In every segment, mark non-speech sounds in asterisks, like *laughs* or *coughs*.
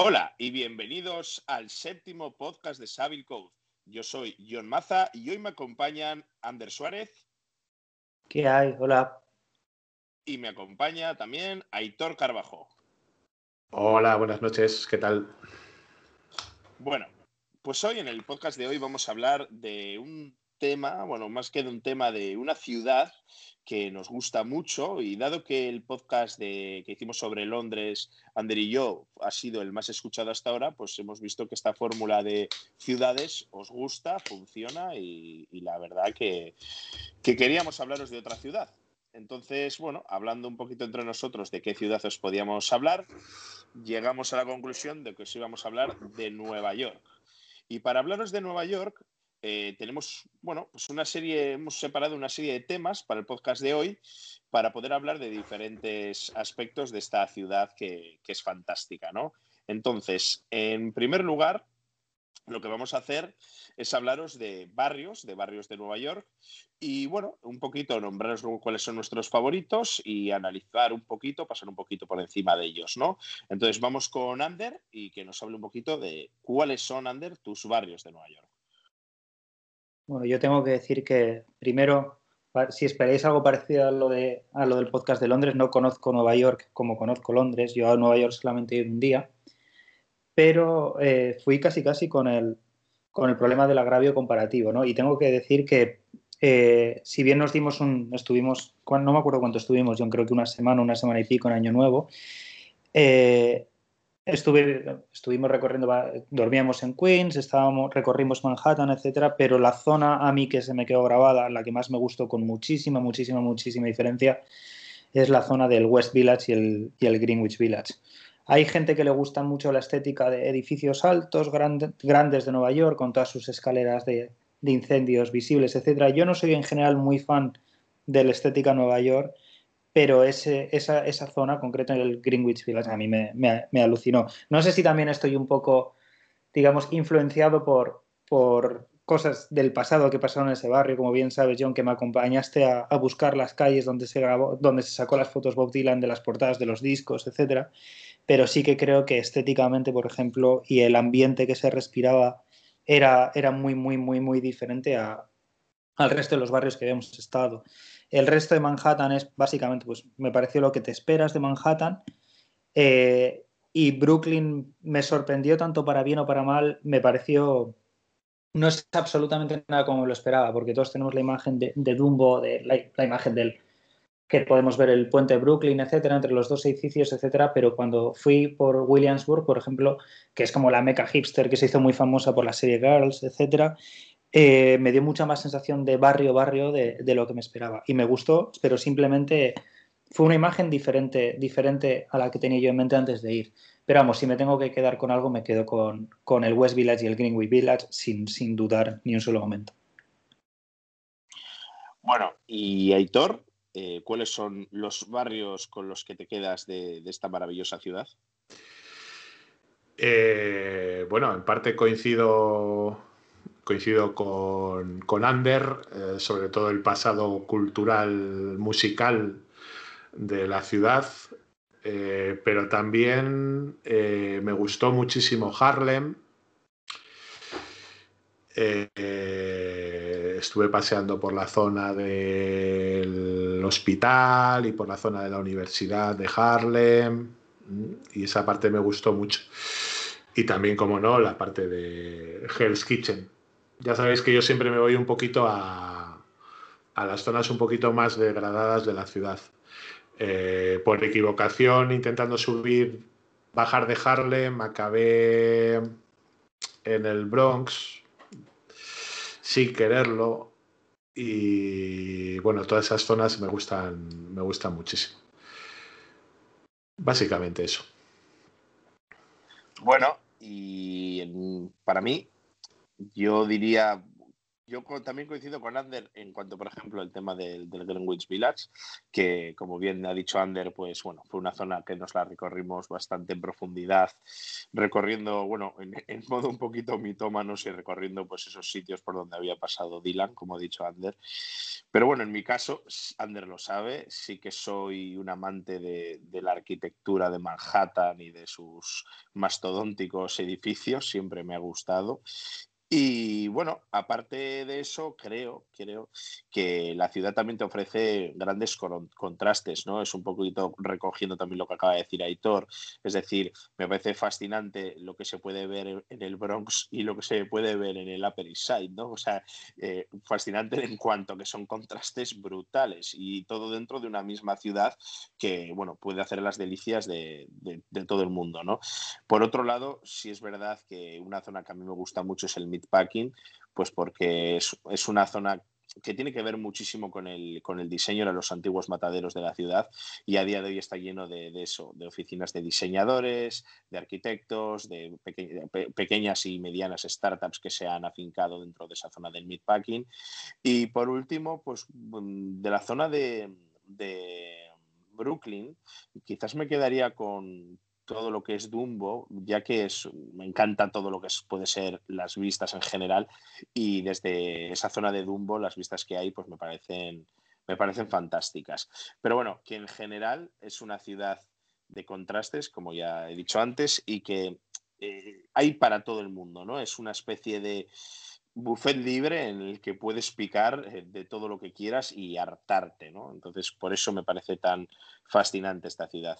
Hola y bienvenidos al séptimo podcast de Savile Code. Yo soy John Maza y hoy me acompañan Ander Suárez. ¿Qué hay? Hola. Y me acompaña también Aitor Carbajo. Hola, buenas noches, ¿qué tal? Bueno, pues hoy en el podcast de hoy vamos a hablar de un tema, bueno, más que de un tema de una ciudad que nos gusta mucho y dado que el podcast de, que hicimos sobre Londres, Ander y yo, ha sido el más escuchado hasta ahora, pues hemos visto que esta fórmula de ciudades os gusta, funciona y, la verdad que, que queríamos hablaros de otra ciudad. Entonces, bueno, hablando un poquito entre nosotros de qué ciudad os podíamos hablar, llegamos a la conclusión de que os íbamos a hablar de Nueva York. Y para hablaros de Nueva York, eh, tenemos, bueno, pues una serie, hemos separado una serie de temas para el podcast de hoy para poder hablar de diferentes aspectos de esta ciudad que, es fantástica, ¿no? Entonces, en primer lugar, lo que vamos a hacer es hablaros de barrios, de barrios de Nueva York y, bueno, un poquito nombraros cuáles son nuestros favoritos y analizar un poquito, pasar un poquito por encima de ellos, ¿no? Entonces, vamos con Ander y que nos hable un poquito de cuáles son, Ander, tus barrios de Nueva York. Bueno, yo tengo que decir que primero, si esperáis algo parecido a lo, de, a lo del podcast de Londres, no conozco Nueva York como conozco Londres. Yo a Nueva York solamente he ido un día, pero eh, fui casi casi con el, con el problema del agravio comparativo, ¿no? Y tengo que decir que eh, si bien nos dimos un, estuvimos, no me acuerdo cuánto estuvimos, yo creo que una semana, una semana y pico en Año Nuevo, eh, Estuvimos recorriendo, dormíamos en Queens, estábamos, recorrimos Manhattan, etcétera, pero la zona a mí que se me quedó grabada, la que más me gustó con muchísima, muchísima, muchísima diferencia, es la zona del West Village y el, y el Greenwich Village. Hay gente que le gusta mucho la estética de edificios altos, grandes de Nueva York, con todas sus escaleras de, de incendios visibles, etcétera. Yo no soy en general muy fan de la estética Nueva York pero ese, esa, esa, zona, concreta en el Greenwich Village, a mí me, me, alucinó. No sé si también estoy un poco, digamos, influenciado por, por cosas del pasado que pasaron en ese barrio, como bien sabes, John, que me acompañaste a, a, buscar las calles donde se grabó, donde se sacó las fotos Bob Dylan de las portadas de los discos, etcétera. Pero sí que creo que estéticamente, por ejemplo, y el ambiente que se respiraba era, era muy, muy, muy, muy diferente a, al resto de los barrios que habíamos estado. El resto de Manhattan es básicamente, pues me pareció lo que te esperas de Manhattan. Eh, y Brooklyn me sorprendió tanto para bien o para mal. Me pareció. No es absolutamente nada como lo esperaba, porque todos tenemos la imagen de, Dumbo, de la, imagen del que podemos ver el puente de Brooklyn, etcétera, entre los dos edificios, etcétera. Pero cuando fui por Williamsburg, por ejemplo, que es como la meca hipster que se hizo muy famosa por la serie Girls, etcétera, eh, me dio mucha más sensación de barrio, barrio de, lo que me esperaba. Y me gustó, pero simplemente fue una imagen diferente, diferente a la que tenía yo en mente antes de ir. Pero vamos, si me tengo que quedar con algo, me quedo con, con el West Village y el Greenwich Village sin, sin dudar ni un solo momento. Bueno, y Aitor, eh, ¿cuáles son los barrios con los que te quedas de, esta maravillosa ciudad? Eh, bueno, en parte coincido coincido con, con Ander, eh, sobre todo el pasado cultural, musical de la ciudad, eh, pero también eh, me gustó muchísimo Harlem. estuve paseando por la zona del hospital y por la zona de la Universidad de Harlem y esa parte me gustó mucho. Y también, como no, la parte de Hell's Kitchen, ya sabéis que yo siempre me voy un poquito a, a las zonas un poquito más degradadas de la ciudad. Eh, por equivocación, intentando subir, bajar de Harlem, acabé en el Bronx sin quererlo. Y bueno, todas esas zonas me gustan, me gustan muchísimo. Básicamente eso. Bueno, y para mí yo diría yo también coincido con Ander en cuanto, por ejemplo, el tema del, Greenwich Village, que como bien ha dicho Ander, pues bueno, fue una zona que nos la recorrimos bastante en profundidad, recorriendo, bueno, en, modo un poquito mitómanos y recorriendo pues esos sitios por donde había pasado Dylan, como ha dicho Ander. Pero bueno, en mi caso, Ander lo sabe, sí que soy un amante de, de la arquitectura de Manhattan y de sus mastodónticos edificios, siempre me ha gustado. Y bueno, aparte de eso, creo, creo que la ciudad también te ofrece grandes contrastes, ¿no? Es un poquito recogiendo también lo que acaba de decir Aitor. Es decir, me parece fascinante lo que se puede ver en el Bronx y lo que se puede ver en el Upper East Side, ¿no? O sea, eh, fascinante en cuanto que son contrastes brutales y todo dentro de una misma ciudad que, bueno, puede hacer las delicias de, de todo el mundo, ¿no? Por otro lado, sí es verdad que una zona que a mí me gusta mucho es el packing pues porque es, una zona que tiene que ver muchísimo con el, con el diseño de los antiguos mataderos de la ciudad y a día de hoy está lleno de, eso, de oficinas de diseñadores, de arquitectos, de pequeñas y medianas startups que se han afincado dentro de esa zona del meatpacking. Y por último, pues mm, de la zona de, de Brooklyn, quizás me quedaría con, todo lo que es Dumbo, ya que es, me encanta todo lo que puede ser las vistas en general y desde esa zona de Dumbo las vistas que hay pues me parecen, me parecen fantásticas. Pero bueno, que en general es una ciudad de contrastes, como ya he dicho antes, y que eh, hay para todo el mundo, ¿no? Es una especie de buffet libre en el que puedes picar eh, de todo lo que quieras y hartarte, ¿no? Entonces, por eso me parece tan fascinante esta ciudad.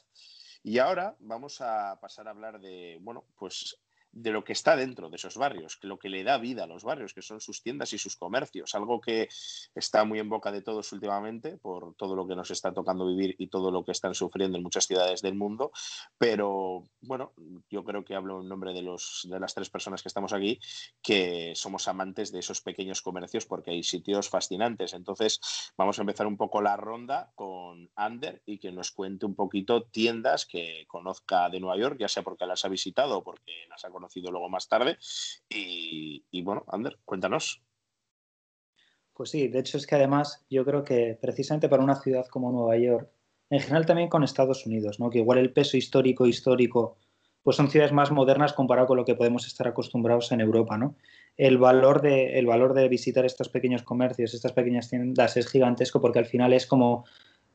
Y ahora vamos a pasar a hablar de, bueno, pues de lo que está dentro de esos barrios, lo que le da vida a los barrios, que son sus tiendas y sus comercios, algo que está muy en boca de todos últimamente por todo lo que nos está tocando vivir y todo lo que están sufriendo en muchas ciudades del mundo. Pero bueno, yo creo que hablo en nombre de, los, de las tres personas que estamos aquí, que somos amantes de esos pequeños comercios porque hay sitios fascinantes. Entonces, vamos a empezar un poco la ronda con Ander y que nos cuente un poquito tiendas que conozca de Nueva York, ya sea porque las ha visitado o porque las ha conocido luego más tarde. Y, bueno, Ander, cuéntanos. Pues sí, de hecho es que además yo creo que precisamente para una ciudad como Nueva York, en general también con Estados Unidos, ¿no? que igual el peso histórico histórico pues son ciudades más modernas comparado con lo que podemos estar acostumbrados en Europa, ¿no? El valor de, el valor de visitar estos pequeños comercios, estas pequeñas tiendas es gigantesco porque al final es como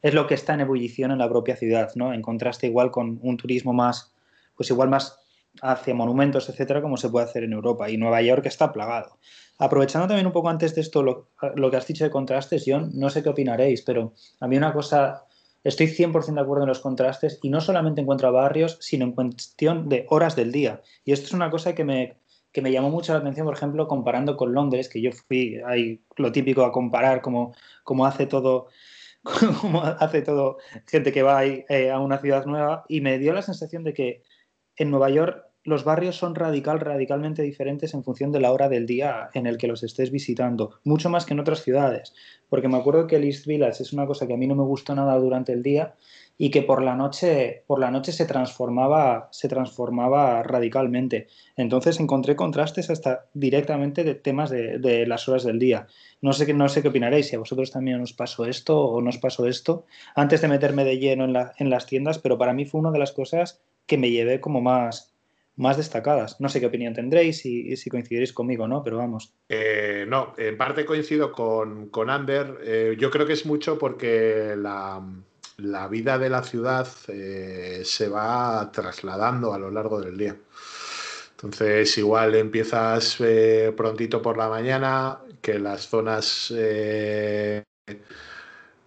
es lo que está en ebullición en la propia ciudad, ¿no? En contraste igual con un turismo más, pues igual más hacia monumentos, etcétera, como se puede hacer en Europa. Y Nueva York está plagado. Aprovechando también un poco antes de esto lo, que has dicho de contrastes, John, no sé qué opinaréis, pero a mí una cosa, estoy 100% de acuerdo en los contrastes y no solamente en cuanto a barrios, sino en cuestión de horas del día. Y esto es una cosa que me, que me llamó mucho la atención, por ejemplo, comparando con Londres, que yo fui ahí lo típico a comparar cómo, cómo hace todo *laughs* como hace todo gente que va eh, a una ciudad nueva y me dio la sensación de que en Nueva York los barrios son radical, radicalmente diferentes en función de la hora del día en el que los estés visitando, mucho más que en otras ciudades, porque me acuerdo que el East Village es una cosa que a mí no me gustó nada durante el día y que por la noche, por la noche se transformaba, se transformaba radicalmente. Entonces encontré contrastes hasta directamente de temas de, las horas del día. No sé, no sé qué opinaréis, si a vosotros también os pasó esto o no os pasó esto, antes de meterme de lleno en, en las tiendas, pero para mí fue una de las cosas que me llevé como más, más destacadas. No sé qué opinión tendréis y, si coincidiréis conmigo, ¿no? Pero vamos. Eh, no, en parte coincido con, con Ander. Eh, yo creo que es mucho porque la, vida de la ciudad eh, se va trasladando a lo largo del día. Entonces, igual empiezas prontito por la mañana, que las zonas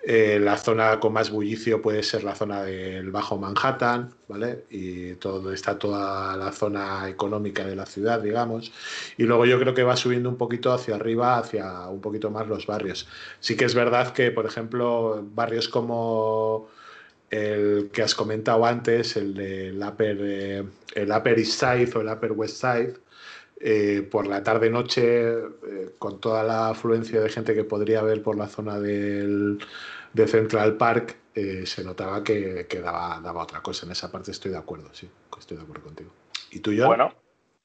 eh, la zona con más bullicio puede ser la zona del Bajo Manhattan, ¿vale? Y todo, está toda la zona económica de la ciudad, digamos. Y luego yo creo que va subiendo un poquito hacia arriba, hacia un poquito más los barrios. Sí que es verdad que, por ejemplo, barrios como el que has comentado antes, el del Upper, eh, el Upper East Side o el Upper West Side, eh, por la tarde-noche, con toda la afluencia de gente que podría haber por la zona del, de Central Park eh, se notaba que, daba, otra cosa. En esa parte estoy de acuerdo, sí, estoy de acuerdo contigo. ¿Y tú, Bueno,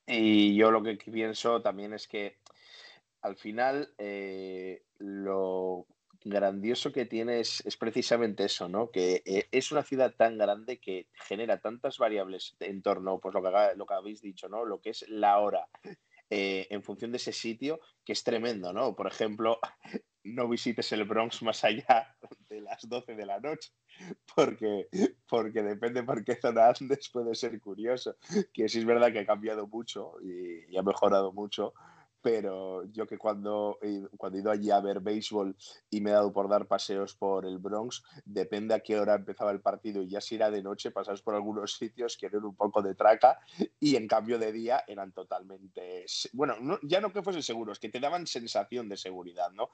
y yo lo que pienso también es que al final eh, lo grandioso que tiene es, precisamente eso, ¿no? Que eh, es una ciudad tan grande que genera tantas variables en torno, pues lo que, habéis dicho, ¿no? Lo que es la hora en función de ese sitio, que es tremendo, ¿no? Por ejemplo, no visites el Bronx más allá *laughs* de las 12 de la noche, porque, porque depende por qué zona andes, puede ser curioso, que sí es verdad que ha cambiado mucho y ha mejorado mucho, pero yo que cuando, cuando he ido allí a ver béisbol y me he dado por dar paseos por el Bronx, depende a qué hora empezaba el partido y ya si era de noche pasabas por algunos *laughs* sitios que eran un poco de traca y en cambio de día eran totalmente, bueno, ya no que fuesen seguros, que te daban sensación de seguridad, ¿no?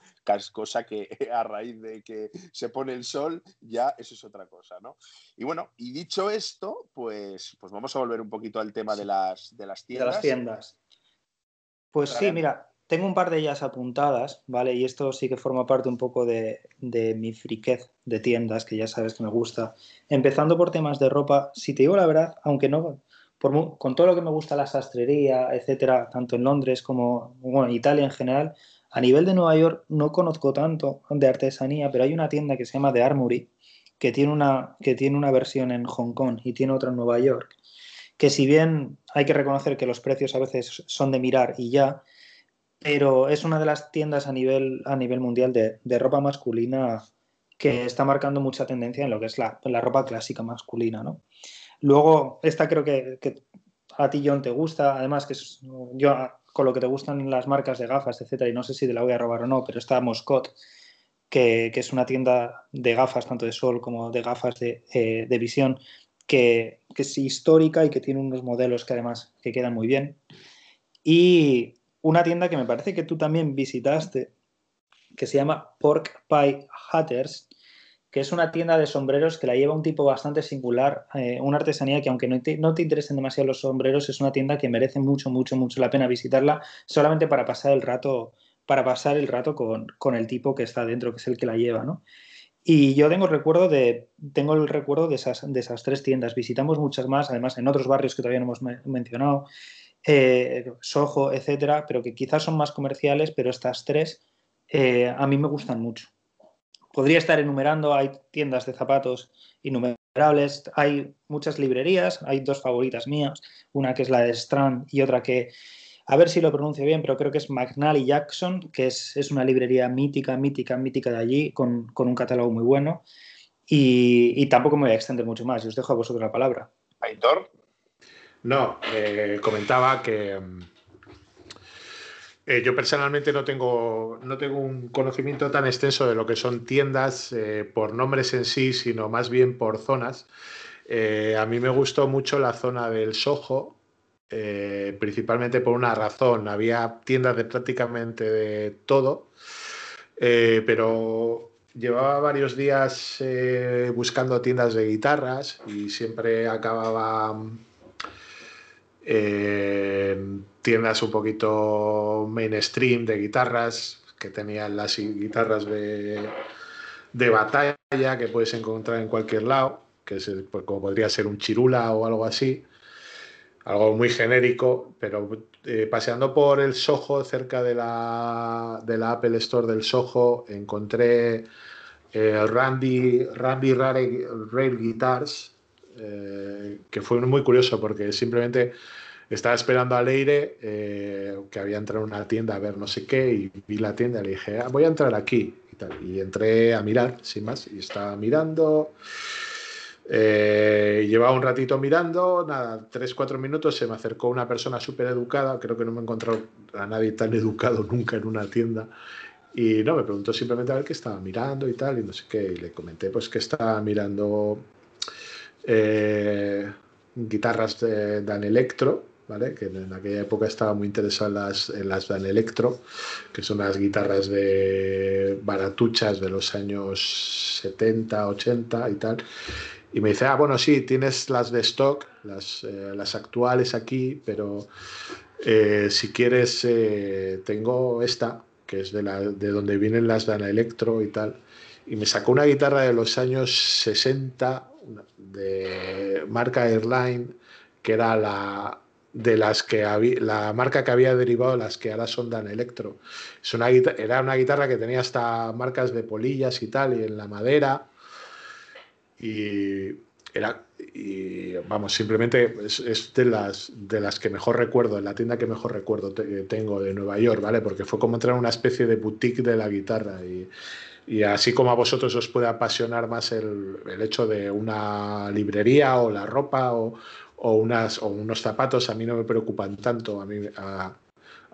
Cosa que *laughs* a raíz de que se pone el sol ya eso es otra cosa, ¿no? Y bueno, y dicho esto, pues, pues vamos a volver un poquito al tema de las, de las tiendas. De las tiendas. Pues sí, mira, tengo un par de ellas apuntadas, ¿vale? Y esto sí que forma parte un poco de, mi friquez de tiendas, que ya sabes que me gusta. Empezando por temas de ropa, si te digo la verdad, aunque no, con todo lo que me gusta la sastrería, etcétera, tanto en Londres como en Italia en general, a nivel de Nueva York no conozco tanto de artesanía, pero hay una tienda que se llama The Armory, que tiene una, que tiene una versión en Hong Kong y tiene otra en Nueva York que si bien hay que reconocer que los precios a veces son de mirar y ya, pero es una de las tiendas a nivel, a nivel mundial de, ropa masculina que está marcando mucha tendencia en lo que es la, ropa clásica masculina, ¿no? Luego, esta creo que, a ti, John, te gusta, además que yo con lo que te gustan las marcas de gafas, etcétera, y no sé si te la voy a robar o no, pero está Moscot, que, es una tienda de gafas, tanto de sol como de gafas de, eh, de visión, que, es histórica y que tiene unos modelos que además que quedan muy bien. Y una tienda que me parece que tú también visitaste, que se llama Pork Pie Hatters, que es una tienda de sombreros que la lleva un tipo bastante singular, eh, una artesanía que aunque no te, no te, interesen demasiado los sombreros, es una tienda que merece mucho, mucho, mucho la pena visitarla solamente para pasar el rato, para pasar el rato con, con el tipo que está dentro, que es el que la lleva, ¿no? Y yo tengo, recuerdo de, tengo el recuerdo de esas, de esas tres tiendas. Visitamos muchas más, además en otros barrios que todavía no hemos mencionado, eh, Soho, etcétera, pero que quizás son más comerciales, pero estas tres eh, a mí me gustan mucho. Podría estar enumerando, hay tiendas de zapatos innumerables, hay muchas librerías, hay dos favoritas mías, una que es la de Strand y otra que a ver si lo pronuncio bien, pero creo que es McNally Jackson, que es, una librería mítica, mítica, mítica de allí, con, un catálogo muy bueno. Y, tampoco me voy a extender mucho más, os dejo a vosotros la palabra. Aitor. No, eh, comentaba que mm, eh, yo personalmente no tengo, no tengo un conocimiento tan extenso de lo que son tiendas eh, por nombres en sí, sino más bien por zonas. a mí me gustó mucho la zona del Soho, eh, principalmente por una razón. Había tiendas de prácticamente de todo, eh, pero llevaba varios días eh, buscando tiendas de guitarras y siempre acababa en tiendas un poquito mainstream de guitarras que tenían las guitarras de, de batalla que puedes encontrar en cualquier lado, que es pues, como podría ser un chirula o algo así algo muy genérico, pero eh, paseando por el Soho, cerca de la, de la Apple Store del Soho, encontré eh, Randy, Randy Rail Guitars, eh, que fue muy curioso porque simplemente estaba esperando a Leire, que había entrado en una tienda a ver no sé qué, y vi la tienda y le dije, ah, voy a entrar aquí. Y entré a mirar, sin más, y estaba mirando. Eh, llevaba un ratito mirando, nada, tres, cuatro minutos, se me acercó una persona súper educada, creo que no me he encontrado a nadie tan educado *laughs* nunca en una tienda, y no, me preguntó simplemente a ver qué estaba mirando y tal, y no sé qué, y le comenté pues que estaba mirando eh, guitarras de Dan Electro, ¿vale? que en aquella época estaba muy interesado en las, en las Dan Electro, que son las guitarras de baratuchas de los años 70, 80 y tal, y me dice, ah, bueno, sí, tienes las de stock, las, eh, las actuales aquí, pero eh, si quieres, eh, tengo esta, que es de, la, de donde vienen las Dana Electro y tal. Y me sacó una guitarra de los años 60 de marca Airline, que era la, de las que había, la marca que había derivado de las que ahora son Dan Electro. Es una, era una guitarra que tenía hasta marcas de polillas y tal, y en la madera. Y era, y vamos, simplemente es, de, las, de las que mejor recuerdo, en la tienda que mejor recuerdo tengo de Nueva York, ¿vale? Porque fue como entrar en una especie de boutique de la guitarra. Y, y así como a vosotros os puede apasionar más el, el hecho de una librería o la ropa o, o, unas, o unos zapatos, a mí no me preocupan tanto. A mí, a,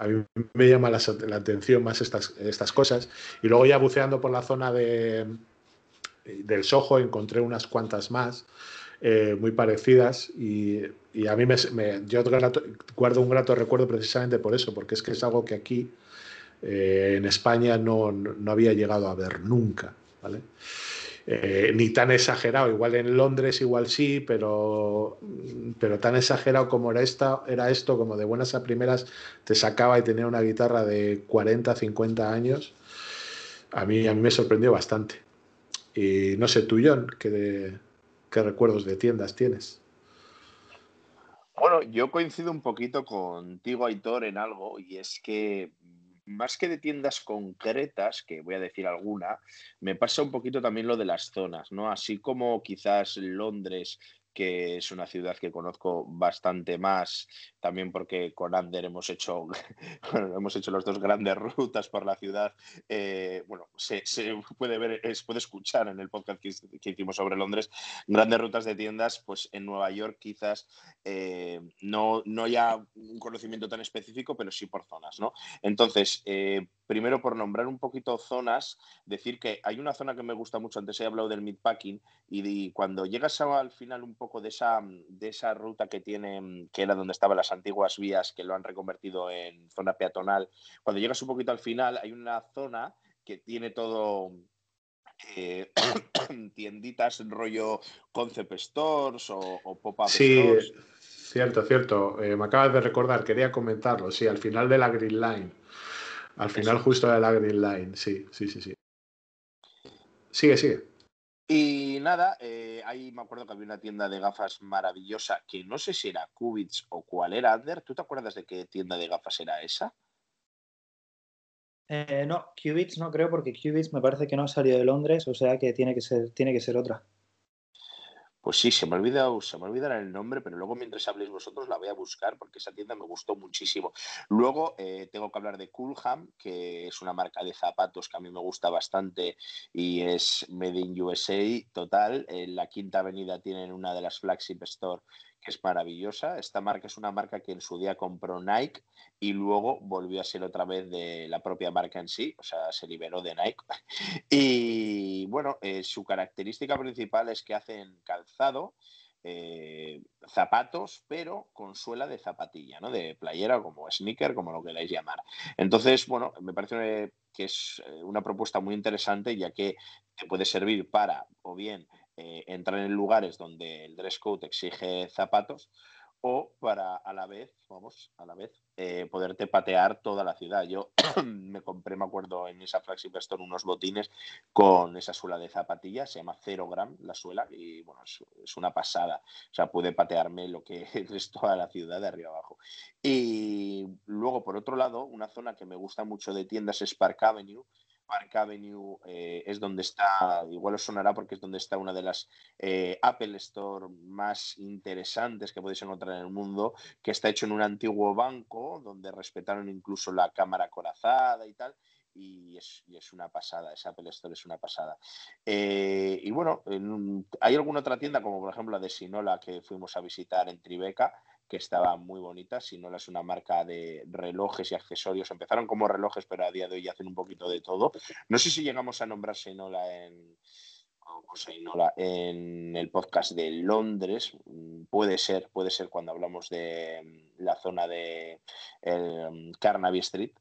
mí me llama la, la, atención más estas, estas cosas. Y luego ya buceando por la zona de, del Soho encontré unas cuantas más. Eh, muy parecidas y, a mí me, yo guardo un grato recuerdo precisamente por eso, porque es que es algo que aquí eh, en España no, no, había llegado a ver nunca, ¿vale? Eh, ni tan exagerado, igual en Londres igual sí, pero, pero tan exagerado como era, esta, era esto, como de buenas a primeras te sacaba y tenía una guitarra de 40, 50 años, a mí, a mí me sorprendió bastante. Y no sé tú, John, ¿qué, recuerdos de tiendas tienes? Bueno, yo coincido un poquito contigo, Aitor, en algo, y es que más que de tiendas concretas, que voy a decir alguna, me pasa un poquito también lo de las zonas, ¿no? Así como quizás Londres que es una ciudad que conozco bastante más, también porque con Ander hemos hecho, *laughs* hemos hecho las dos grandes *laughs* rutas por la ciudad. Eh, bueno, se, puede ver, se puede escuchar en el podcast que, hicimos sobre Londres, grandes rutas de tiendas, pues en Nueva York quizás eh, no, no ya un conocimiento tan específico, pero sí por zonas, ¿no? Entonces, eh, primero por nombrar un poquito zonas, decir que hay una zona que me gusta mucho, antes he hablado del meatpacking, y, y cuando llegas al final un poco de esa, de esa ruta que tiene, que era donde estaban las antiguas vías, que lo han reconvertido en zona peatonal, cuando llegas un poquito al final hay una zona que tiene todo eh, *coughs* tienditas rollo concept stores o, o pop-up sí, stores. Cierto, cierto. Eh, me acabas de recordar, quería comentarlo. Sí, al final de la Green Line. Al final Eso. justo de la Green Line, sí, sí, sí, sí. Sigue, sigue. Y nada, eh, ahí me acuerdo que había una tienda de gafas maravillosa, que no sé si era Cubits o cuál era, Ander. ¿Tú te acuerdas de qué tienda de gafas era esa? Eh, no, Cubits no creo, porque Cubits me parece que no ha salido de Londres, o sea que tiene que ser, tiene que ser otra. Pues sí, se me, ha olvidado, se me olvidará el nombre, pero luego mientras habléis vosotros la voy a buscar porque esa tienda me gustó muchísimo. Luego eh, tengo que hablar de Coolham, que es una marca de zapatos que a mí me gusta bastante y es Made in USA total. En la Quinta Avenida tienen una de las flagship store que es maravillosa. Esta marca es una marca que en su día compró Nike y luego volvió a ser otra vez de la propia marca en sí, o sea, se liberó de Nike. *laughs* Y bueno, eh, su característica principal es que hacen calzado, eh, zapatos, pero con suela de zapatilla, ¿no? De playera, como sneaker, como lo queráis llamar. Entonces, bueno, me parece que es eh, una propuesta muy interesante, ya que te puede servir para, o bien, eh, entrar en lugares donde el dress code exige zapatos o para a la vez, vamos, a la vez, eh, poderte patear toda la ciudad. Yo *clears throat* me compré, me acuerdo, en esa Flagship Store unos botines con esa suela de zapatillas, se llama Zero Gram la suela, y bueno, es, es, una pasada. O sea, pude patearme lo que *laughs* es toda la ciudad de arriba abajo. Y luego, por otro lado, una zona que me gusta mucho de tiendas es Park Avenue, Park Avenue eh, es donde está, igual os sonará porque es donde está una de las eh, Apple Store más interesantes que podéis encontrar en el mundo, que está hecho en un antiguo banco donde respetaron incluso la cámara corazada y tal. Y es, una pasada, esa Apple Store es una pasada. Eh, y bueno, en, hay alguna otra tienda, como por ejemplo la de Sinola que fuimos a visitar en Tribeca, que estaba muy bonita. Sinola es una marca de relojes y accesorios. Empezaron como relojes, pero a día de hoy hacen un poquito de todo. No sé si llegamos a nombrar Sinola en, en el podcast de Londres. Puede ser, puede ser cuando hablamos de la zona de el Carnaby Street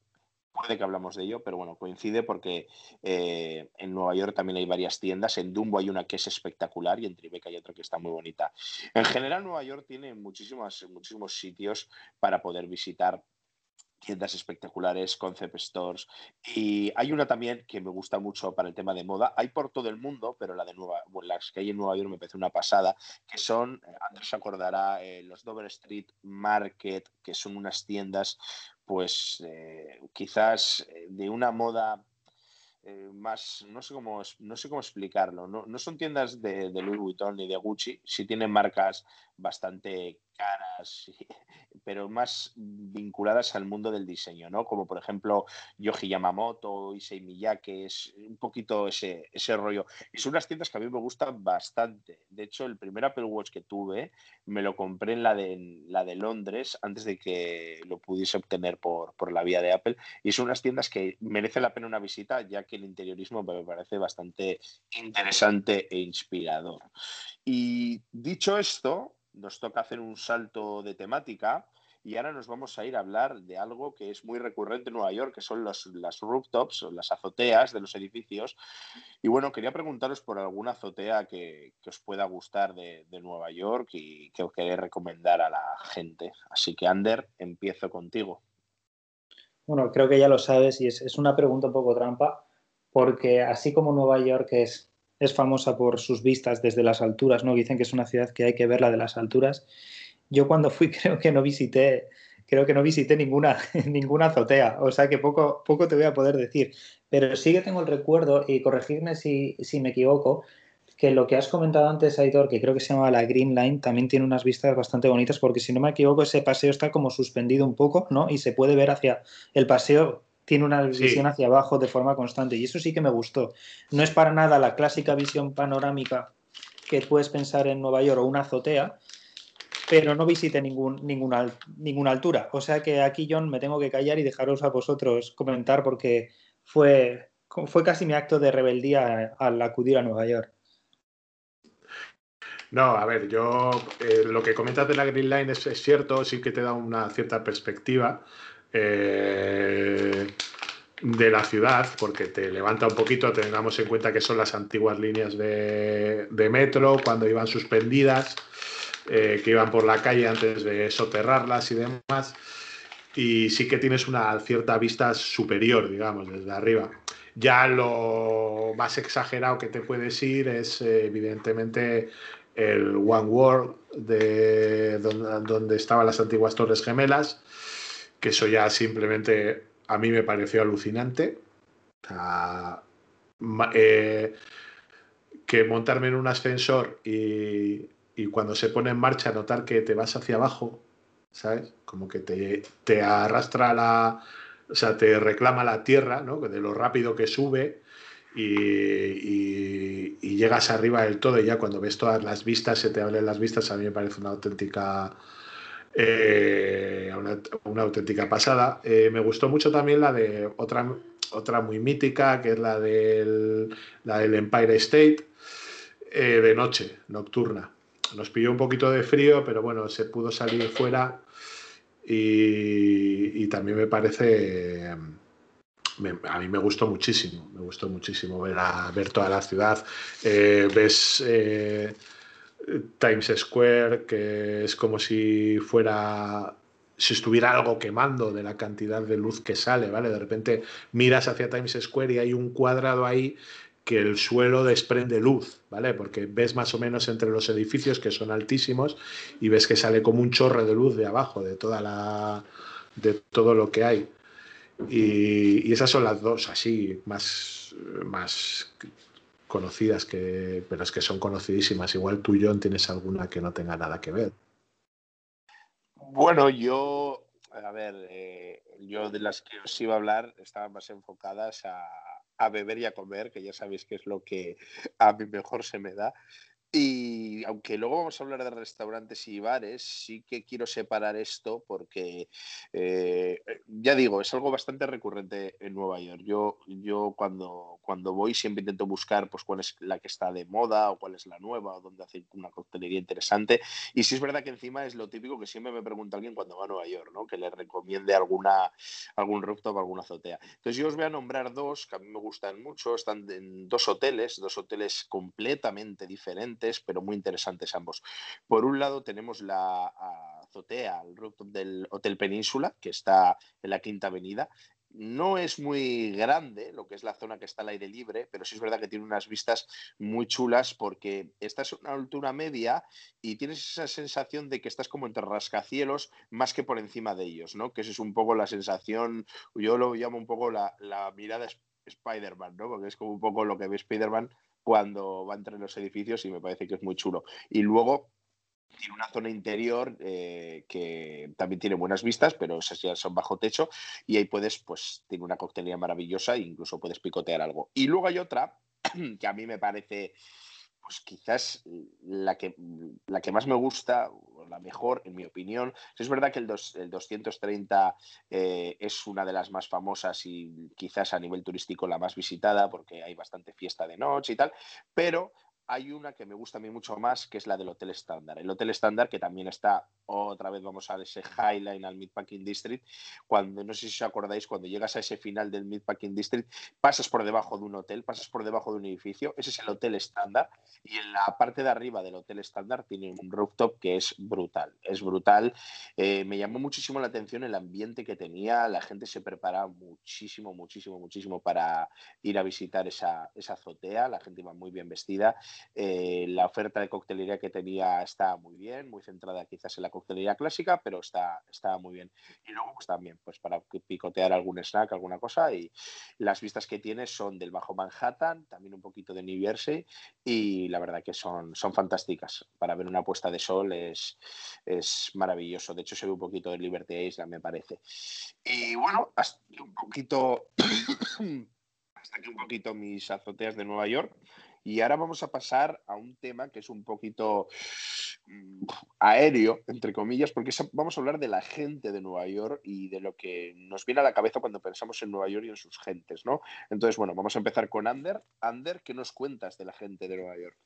puede que hablamos de ello, pero bueno, coincide porque eh, en Nueva York también hay varias tiendas. En Dumbo hay una que es espectacular y en Tribeca hay otra que está muy bonita. En general, Nueva York tiene muchísimos, muchísimos sitios para poder visitar tiendas espectaculares, concept stores. Y hay una también que me gusta mucho para el tema de moda. Hay por todo el mundo, pero la de Nueva, las que hay en Nueva York me parece una pasada, que son, eh, Andrés se acordará, eh, los Dover Street Market, que son unas tiendas, pues eh, quizás de una moda más, no sé cómo, no sé cómo explicarlo, no, no son tiendas de, de, Louis Vuitton ni de Gucci, sí tienen marcas bastante caras, pero más vinculadas al mundo del diseño, ¿no? Como por ejemplo Yoji Yamamoto, Issei Miyake, es un poquito ese, ese rollo. Y son unas tiendas que a mí me gustan bastante. De hecho, el primer Apple Watch que tuve me lo compré en la de, la de Londres antes de que lo pudiese obtener por, por la vía de Apple. Y son unas tiendas que merece la pena una visita, ya que el interiorismo me parece bastante interesante e inspirador. Y dicho esto, nos toca hacer un salto de temática y ahora nos vamos a ir a hablar de algo que es muy recurrente en Nueva York, que son las rooftops o las azoteas de los edificios. Y bueno, quería preguntaros por alguna azotea que, os pueda gustar de, Nueva York y que os queréis recomendar a la gente. Así que, Ander, empiezo contigo. Bueno, creo que ya lo sabes y es, es una pregunta un poco trampa, porque así como Nueva York es es famosa por sus vistas desde las alturas, ¿no? Dicen que es una ciudad que hay que verla de las alturas. Yo cuando fui *laughs* creo que no visité, creo que no visité ninguna, *laughs* ninguna azotea, o sea que poco, poco te voy a poder decir. Pero sí que tengo el recuerdo, y corregirme si, si me equivoco, que lo que has comentado antes, Aitor, que creo que se llama la Green Line, también tiene unas vistas bastante bonitas, porque si no me equivoco, ese paseo está como suspendido un poco, ¿no? Y se puede ver hacia el paseo tiene una visión hacia abajo de forma constante y eso sí que me gustó. No es para nada la clásica visión panorámica que puedes pensar en Nueva York o una azotea, pero no visite ningún, ninguna, ninguna altura. O sea que aquí, John, me tengo que callar y dejaros a vosotros comentar porque fue, fue casi mi acto de rebeldía al acudir a Nueva York. No, a ver, yo eh, lo que comentas de la Green Line es, es, cierto, sí que te da una cierta perspectiva, eh, de la ciudad, porque te levanta un poquito, tengamos en cuenta que son las antiguas líneas de, metro, cuando iban suspendidas, eh, que iban por la calle antes de soterrarlas y demás, y sí que tienes una cierta vista superior, digamos, desde arriba. Ya lo más exagerado que te puedes ir es eh, evidentemente el One World de donde estaban las antiguas Torres Gemelas, que eso ya simplemente a mí me pareció alucinante. Eh, que montarme en un ascensor y, cuando se pone en marcha notar que te vas hacia abajo, ¿sabes? Como que te, te arrastra la, o sea, te reclama la tierra, ¿no? De lo rápido que sube y, y, llegas arriba del todo y ya cuando ves todas las vistas, se te abren las vistas, a mí me parece una auténtica eh, una, auténtica pasada. Eh, me gustó mucho también la de otra, otra muy mítica, que es la del, la del Empire State, eh, de noche, nocturna. Nos pilló un poquito de frío, pero bueno, se pudo salir fuera y, también me parece... a mí me gustó muchísimo, me gustó muchísimo ver, a, ver toda la ciudad. ves Times Square, que es como si fuera si estuviera algo quemando de la cantidad de luz que sale, ¿vale? De repente miras hacia Times Square y hay un cuadrado ahí que el suelo desprende luz, ¿vale? Porque ves más o menos entre los edificios que son altísimos y ves que sale como un chorro de luz de abajo, de toda la de todo lo que hay. Y, esas son las dos así más, más conocidas, que, pero es que son conocidísimas. Igual tú, John, tienes alguna que no tenga nada que ver. Bueno, yo, a ver, eh, yo de las que os iba a hablar estaban más enfocadas a, a beber y a comer, que ya sabéis que es lo que a mí mejor se me da. Y aunque luego vamos a hablar de restaurantes y bares, sí que quiero separar esto porque, eh, ya digo, es algo bastante recurrente en Nueva York. Yo, yo cuando, cuando voy siempre intento buscar pues, cuál es la que está de moda o cuál es la nueva o dónde hacer una coctelería interesante. Y sí es verdad que encima es lo típico que siempre me pregunta alguien cuando va a Nueva York, ¿no? que le recomiende alguna, algún rooftop alguna azotea. Entonces yo os voy a nombrar dos que a mí me gustan mucho. Están en dos hoteles, dos hoteles completamente diferentes pero muy interesantes ambos. Por un lado tenemos la azotea, al rooftop del Hotel Península, que está en la Quinta Avenida. No es muy grande lo que es la zona que está al aire libre, pero sí es verdad que tiene unas vistas muy chulas porque estás a una altura media y tienes esa sensación de que estás como entre rascacielos más que por encima de ellos, ¿no? Que esa es un poco la sensación, yo lo llamo un poco la, la mirada Spider-Man, ¿no? Porque es como un poco lo que ve Spider-Man cuando va entre los edificios y me parece que es muy chulo. Y luego tiene una zona interior eh, que también tiene buenas vistas, pero esas ya son bajo techo y ahí puedes, pues, tiene una coctelería maravillosa e incluso puedes picotear algo. Y luego hay otra *clears throat* que a mí me parece pues quizás la que, la que más me gusta, o la mejor, en mi opinión. Es verdad que el, el 230 eh, es una de las más famosas y quizás a nivel turístico la más visitada, porque hay bastante fiesta de noche y tal, pero hay una que me gusta a mí mucho más, que es la del Hotel Estándar. El Hotel Estándar, que también está, otra vez vamos a ese Highline al Meatpacking District, cuando, no sé si os acordáis, cuando llegas a ese final del Meatpacking District, pasas por debajo de un hotel, pasas por debajo de un edificio, ese es el Hotel Estándar, y en la parte de arriba del Hotel Estándar tiene un rooftop que es brutal, es brutal. Eh, me llamó muchísimo la atención el ambiente que tenía, la gente se prepara muchísimo, muchísimo, muchísimo para ir a visitar esa, esa azotea, la gente iba muy bien vestida eh, la oferta de coctelería que tenía está muy bien, muy centrada quizás en la coctelería clásica, pero está, está muy bien. Y luego pues también pues para picotear algún snack, alguna cosa. Y las vistas que tiene son del Bajo Manhattan, también un poquito de New Jersey y la verdad que son, son fantásticas. Para ver una puesta de sol es, es maravilloso. De hecho se ve un poquito de Liberty Island, me parece. Y bueno, hasta un poquito... *clears throat* hasta aquí un poquito mis azoteas de Nueva York. Y ahora vamos a pasar a un tema que es un poquito mm, aéreo, entre comillas, porque vamos a hablar de la gente de Nueva York y de lo que nos viene a la cabeza cuando pensamos en Nueva York y en sus gentes, ¿no? Entonces, bueno, vamos a empezar con Ander. Ander, ¿qué nos cuentas de la gente de Nueva York?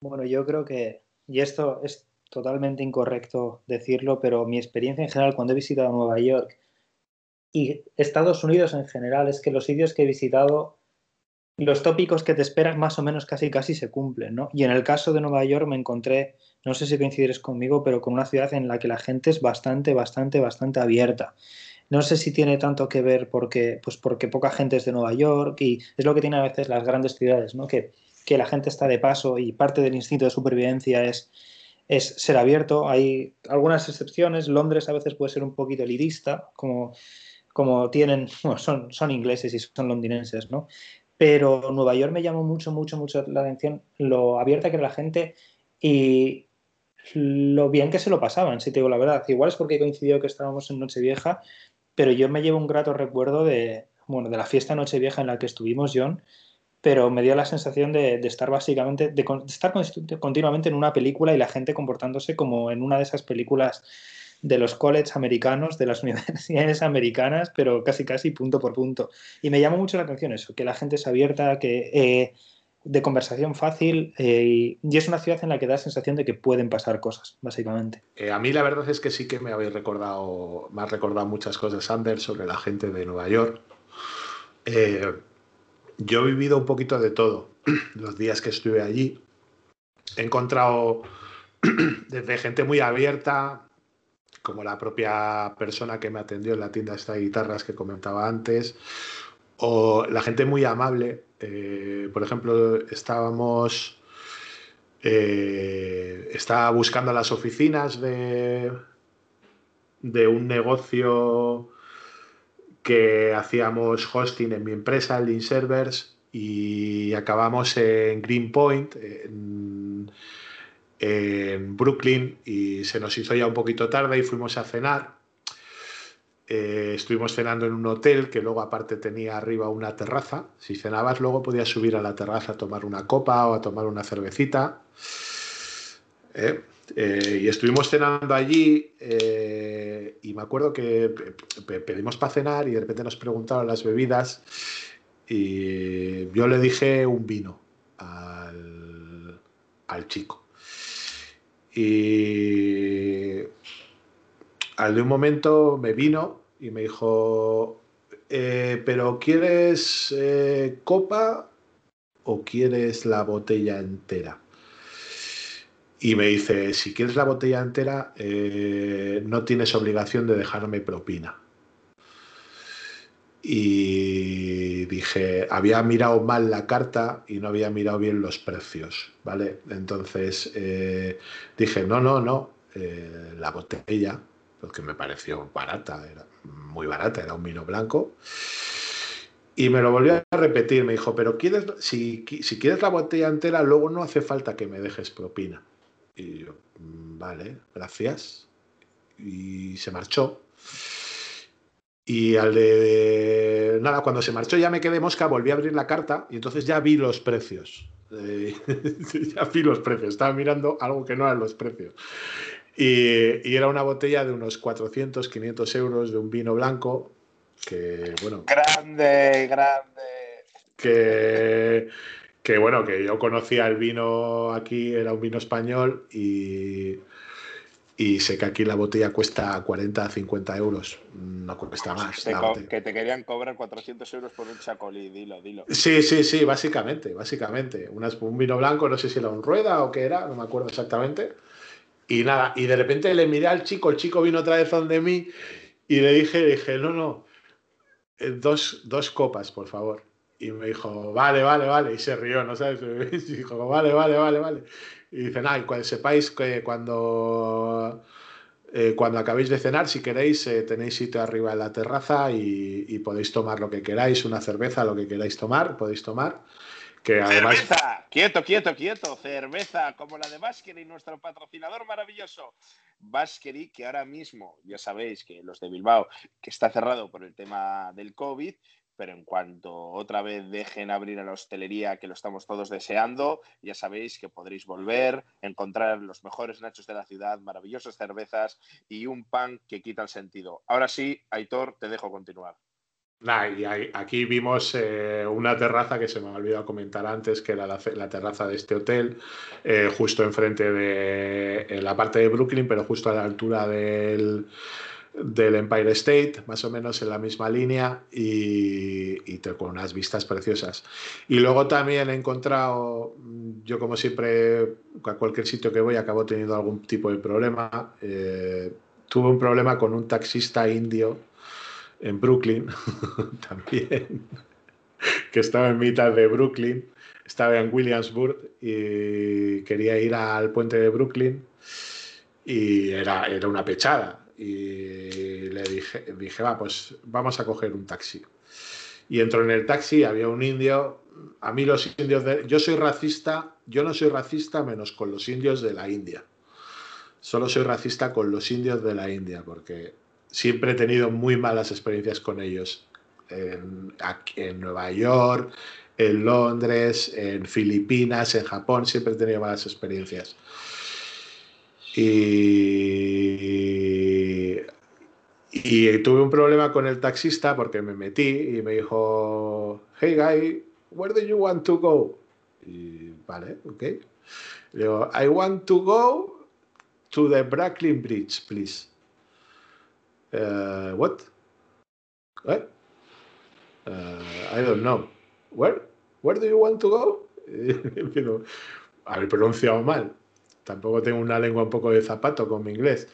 Bueno, yo creo que, y esto es totalmente incorrecto decirlo, pero mi experiencia en general cuando he visitado Nueva York y Estados Unidos en general es que los sitios que he visitado los tópicos que te esperas más o menos casi casi se cumplen, ¿no? Y en el caso de Nueva York me encontré, no sé si coincidirás conmigo, pero con una ciudad en la que la gente es bastante, bastante, bastante abierta. No sé si tiene tanto que ver porque, pues porque poca gente es de Nueva York y es lo que tienen a veces las grandes ciudades, ¿no? Que, que la gente está de paso y parte del instinto de supervivencia es, es ser abierto. Hay algunas excepciones. Londres a veces puede ser un poquito elitista, como, como tienen, *laughs* son, son ingleses y son londinenses, ¿no? Pero Nueva York me llamó mucho, mucho, mucho la atención lo abierta que era la gente y lo bien que se lo pasaban, si te digo la verdad. Igual es porque coincidió que estábamos en Nochevieja, pero yo me llevo un grato recuerdo de, bueno, de la fiesta Nochevieja en la que estuvimos, John, pero me dio la sensación de, estar básicamente, de, estar continuamente en una película y la gente comportándose como en una de esas películas de los colleges americanos, de las *laughs* universidades americanas, pero casi casi punto por punto. Y me llama mucho la atención eso, que la gente es abierta, que eh, de conversación fácil eh, y es una ciudad en la que da la sensación de que pueden pasar cosas, básicamente. Eh, a mí la verdad es que sí que me habéis recordado, me ha recordado muchas cosas, Sanders, sobre la gente de Nueva York. yo he vivido un poquito de todo *clears throat* los días que estuve allí. He encontrado *clears throat* desde gente muy abierta, como la propia persona que me atendió en la tienda esta de guitarras que comentaba antes, o la gente muy amable. Eh, por ejemplo, estábamos. Eh, estaba buscando las oficinas de, de un negocio que hacíamos hosting en mi empresa, el Servers, y acabamos en Greenpoint, en, en Brooklyn y se nos hizo ya un poquito tarde y fuimos a cenar. Eh, estuvimos cenando en un hotel que luego aparte tenía arriba una terraza. Si cenabas luego podías subir a la terraza a tomar una copa o a tomar una cervecita. Eh, eh, y estuvimos cenando allí y me acuerdo que pedimos para cenar y de repente nos preguntaron las bebidas y yo le dije un vino al, al chico. Y al de un momento me vino y me dijo, eh, pero ¿quieres eh, copa o quieres la botella entera? y me dice, si quieres la botella entera, eh, no tienes obligación de dejarme propina. Y dije, había mirado mal la carta y no había mirado bien los precios, ¿vale? Entonces eh, dije, no, no, no, eh, la botella, porque me pareció barata, era muy barata, era un vino blanco. Y me lo volvió a repetir, me dijo, pero quieres, si, si quieres la botella entera, luego no hace falta que me dejes propina. Y yo, mm, vale, gracias. Y se marchó. Y al de, Nada, cuando se marchó ya me quedé mosca, volví a abrir la carta y entonces ya vi los precios. Eh, *laughs* ya vi los precios. Estaba mirando algo que no eran los precios. Y, y, era una botella de unos 400, 500 euros de un vino blanco que, bueno... Grande, grande. Que, que bueno, que yo conocía el vino aquí, era un vino español y, y sé que aquí la botella cuesta 40, 50 euros, no cuesta más. que te querían cobrar 400 euros por un chacolí, dilo, dilo. Sí, sí, sí, básicamente, básicamente. un vino blanco, no sé si era un rueda o qué era, no me acuerdo exactamente. Y nada, y de repente le miré al chico, el chico vino otra vez donde mí y le dije, le dije, no, no, eh, dos, dos copas, por favor. Y me dijo, vale, vale, vale. Y se rió, ¿no sabes? *laughs* Y dijo, vale, vale, vale, vale. Y dice, nada, y sepáis que cuando, eh, cuando acabéis de cenar, si queréis, eh, tenéis sitio arriba en la terraza y, podéis tomar lo que queráis, una cerveza, lo que queráis tomar, podéis tomar. ¡Cerveza! Quieto, quieto, quieto. Cerveza, como la de Baskery, nuestro patrocinador maravilloso. Baskery, que ahora mismo, ya sabéis que los de Bilbao, que está cerrado por el tema del COVID, pero en cuanto otra vez dejen abrir a la hostelería, que lo estamos todos deseando, ya sabéis que podréis volver, encontrar los mejores nachos de la ciudad, maravillosas cervezas y un pan que quita el sentido. Ahora sí, Aitor, te dejo continuar. y aquí vimos eh, una terraza que se me ha olvidado comentar antes, que era la, terraza de este hotel, eh, justo enfrente de la parte de Brooklyn, pero justo a la altura del, del Empire State, más o menos en la misma línea y, con unas vistas preciosas. Y luego también he encontrado, yo como siempre, a cualquier sitio que voy acabo teniendo algún tipo de problema. Eh, tuve un problema con un taxista indio en Brooklyn, *laughs* también, que estaba en mitad de Brooklyn, estaba en Williamsburg y quería ir al puente de Brooklyn y era, era una pechada y le dije, dije, va, pues vamos a coger un taxi. Y entró en el taxi, había un indio. A mí los indios, de, yo soy racista, yo no soy racista menos con los indios de la India. Solo soy racista con los indios de la India, porque siempre he tenido muy malas experiencias con ellos. En, en Nueva York, en Londres, en Filipinas, en Japón, siempre he tenido malas experiencias. Y, y tuve un problema con el taxista porque me metí y me dijo, hey guy, where do you want to go? Y vale, ok. Le digo, I want to go to the Brooklyn Bridge, please. Uh, what? What? Uh, I don't know. Where? Where do you want to go? *laughs* haber pronunciado mal tampoco tengo una lengua un poco de zapato con mi inglés.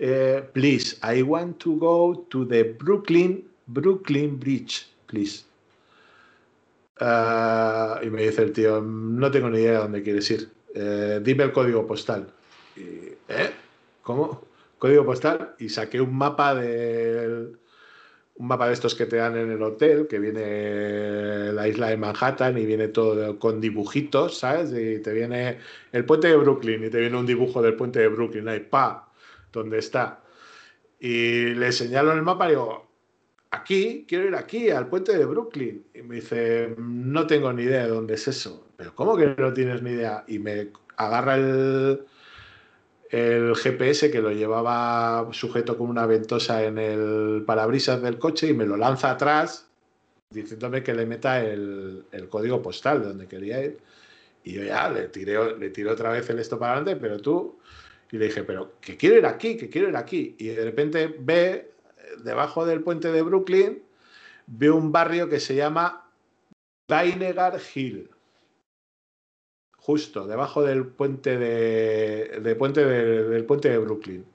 Eh, please, I want to go to the Brooklyn, Brooklyn Bridge, please. Ah, y me dice el tío, no tengo ni idea de dónde quieres ir. Eh, dime el código postal. ¿Eh? ¿Cómo? Código postal. Y saqué un mapa del un mapa de estos que te dan en el hotel, que viene la isla de Manhattan y viene todo con dibujitos, ¿sabes? Y te viene el puente de Brooklyn y te viene un dibujo del puente de Brooklyn, ahí, pa, ¿dónde está? Y le señalo el mapa y digo, aquí, quiero ir aquí, al puente de Brooklyn. Y me dice, no tengo ni idea de dónde es eso. Pero ¿cómo que no tienes ni idea? Y me agarra el, el GPS que lo llevaba sujeto con una ventosa en el parabrisas del coche y me lo lanza atrás diciéndome que le meta el, código postal de donde quería ir. Y yo ya le tiré, le tiré otra vez el esto para adelante, pero tú... Y le dije, pero que quiero ir aquí, que quiero ir aquí. Y de repente ve, debajo del puente de Brooklyn, ve un barrio que se llama Vinegar Hill justo debajo del puente de, puente del puente de Brooklyn.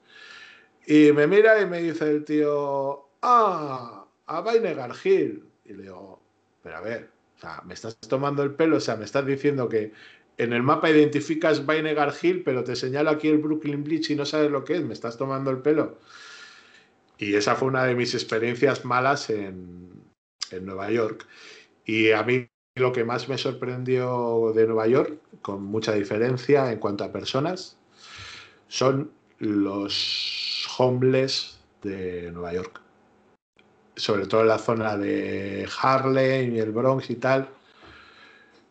Y me mira y me dice el tío, ah, a Vinegar Hill. Y le digo, pero a ver, o sea, me estás tomando el pelo, o sea, me estás diciendo que en el mapa identificas Vinegar Hill, pero te señalo aquí el Brooklyn Bridge y no sabes lo que es, me estás tomando el pelo. Y esa fue una de mis experiencias malas en, en Nueva York. Y a mí lo que más me sorprendió de Nueva York, con mucha diferencia en cuanto a personas, son los homeless de Nueva York. Sobre todo en la zona de Harlem y el Bronx y tal.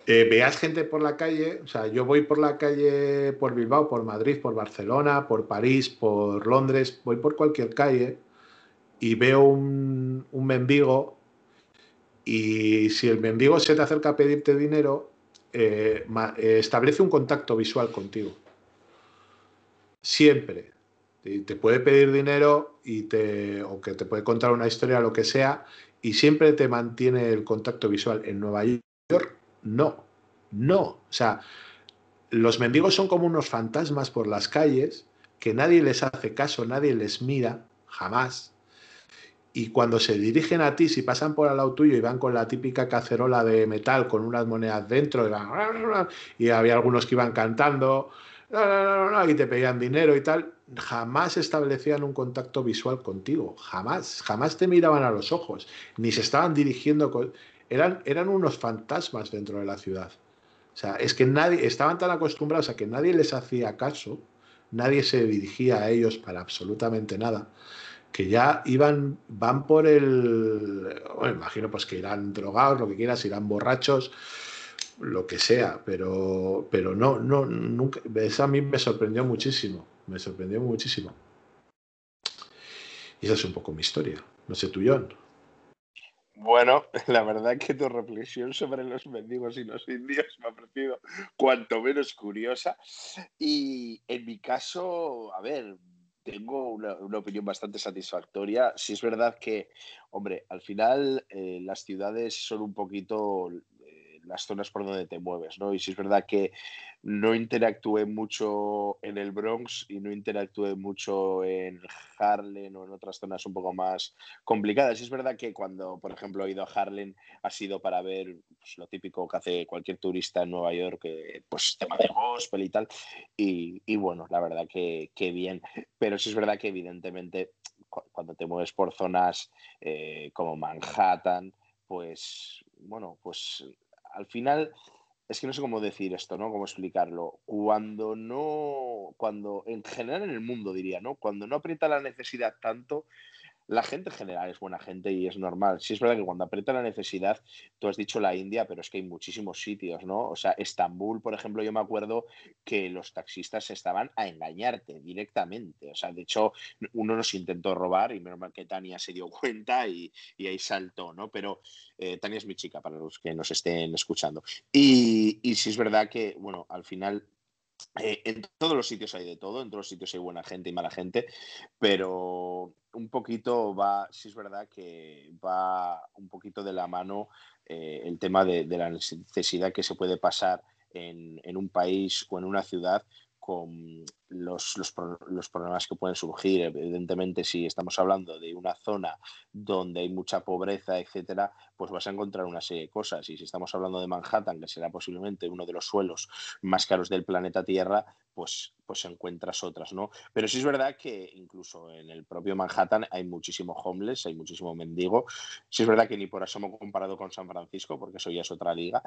Eh, veas gente por la calle, o sea, yo voy por la calle por Bilbao, por Madrid, por Barcelona, por París, por Londres, voy por cualquier calle y veo un, mendigo y si el mendigo se te acerca a pedirte dinero, eh, eh, establece un contacto visual contigo. Siempre. te puede pedir dinero y te, o que te puede contar una historia, lo que sea, y siempre te mantiene el contacto visual. En Nueva York, no. No. O sea, los mendigos son como unos fantasmas por las calles, que nadie les hace caso, nadie les mira, jamás y cuando se dirigen a ti, si pasan por al lado tuyo y van con la típica cacerola de metal con unas monedas dentro, y, había algunos que iban cantando, y te pedían dinero y tal, jamás establecían un contacto visual contigo, jamás, jamás te miraban a los ojos, ni se estaban dirigiendo, eran, eran unos fantasmas dentro de la ciudad. O sea, es que nadie, estaban tan acostumbrados a que nadie les hacía caso, nadie se dirigía a ellos para absolutamente nada que ya iban, van por el, bueno, imagino pues que irán drogados, lo que quieras, irán borrachos, lo que sea, pero, pero no, no, nunca, eso a mí me sorprendió muchísimo, me sorprendió muchísimo. Y esa es un poco mi historia, no sé tú. Bueno, *laughs* la verdad que tu reflexión sobre los mendigos y los indios me ha parecido cuanto menos curiosa. Y en mi caso, a ver, tengo una, opinión bastante satisfactoria. Si es verdad que, hombre, al final eh, las ciudades son un poquito las zonas por donde te mueves, ¿no? Y si es verdad que no interactué mucho en el Bronx y no interactué mucho en Harlem o en otras zonas un poco más complicadas. Y es verdad que cuando, por ejemplo, he ido a Harlem ha sido para ver pues, lo típico que hace cualquier turista en Nueva York, pues tema de gospel y tal. Y, bueno, la verdad que, bien. Pero sí es verdad que evidentemente cuando te mueves por zonas eh, como Manhattan, pues bueno, pues al final, es que no sé cómo decir esto, ¿no? Cómo explicarlo. Cuando no, cuando en general en el mundo diría, ¿no? Cuando no aprieta la necesidad tanto, la gente en general es buena gente y es normal. Sí es verdad que cuando aprieta la necesidad, tú has dicho la India, pero es que hay muchísimos sitios, ¿no? O sea, Estambul, por ejemplo, yo me acuerdo que los taxistas estaban a engañarte directamente. O sea, de hecho, uno nos intentó robar y menos mal que Tania se dio *laughs* cuenta y, ahí saltó, ¿no? Pero eh, Tania es mi chica, para los que nos estén escuchando. Y, y sí es verdad que, bueno, al final eh, en todos los sitios hay de todo, en todos los sitios hay buena gente y mala gente, pero un poquito va, sí es verdad que va un poquito de la mano eh, el tema de, la necesidad que se puede pasar en, en, un país o en una ciudad con los, los, problemas que pueden surgir. Evidentemente, si estamos hablando de una zona donde hay mucha pobreza, etcétera, pues vas a encontrar una serie de cosas. Y si estamos hablando de Manhattan, que será posiblemente uno de los suelos más caros del planeta Tierra, pues, pues encuentras otras, ¿no? Pero sí es verdad que incluso en el propio Manhattan hay muchísimo homeless, hay muchísimo mendigo. Sí es verdad que ni por asomo comparado con San Francisco, porque eso ya es otra liga.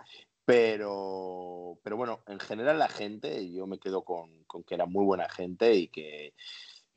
Pero, pero bueno, en general la gente, yo me quedo con, con que era muy buena gente y que,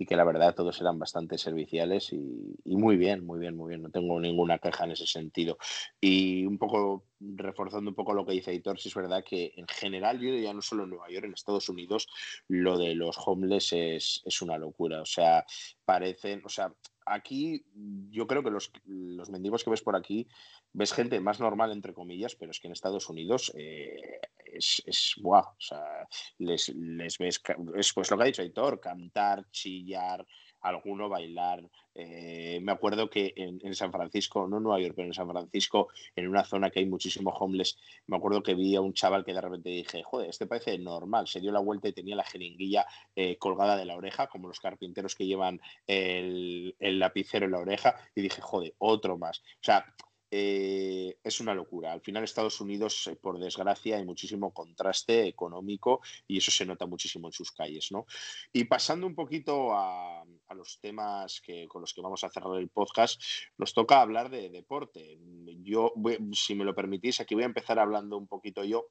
y que la verdad todos eran bastante serviciales y, muy bien, muy bien, muy bien. No tengo ninguna queja en ese sentido. Y un poco reforzando un poco lo que dice Editor, si es verdad que en general, yo ya no solo en Nueva York, en Estados Unidos, lo de los homeless es, es una locura. O sea, parecen, o sea, aquí yo creo que los, los mendigos que ves por aquí ves gente más normal, entre comillas, pero es que en Estados Unidos eh, es, es o sea, les, les ves, es pues lo que ha dicho Aitor, cantar, chillar, alguno bailar. Eh, me acuerdo que en, San Francisco, no en Nueva York, pero en San Francisco, en una zona que hay muchísimo homeless, me acuerdo que vi a un chaval que de repente dije, joder, este parece normal. Se dio la vuelta y tenía la jeringuilla eh, colgada de la oreja, como los carpinteros que llevan el, el lapicero en la oreja, y dije, joder, otro más. O sea, eh, es una locura. Al final Estados Unidos, eh, por desgracia, hay muchísimo contraste económico y eso se nota muchísimo en sus calles. ¿no? Y pasando un poquito a, los temas que, con los que vamos a cerrar el podcast, nos toca hablar de deporte. Yo, si me lo permitís, aquí voy a empezar hablando un poquito yo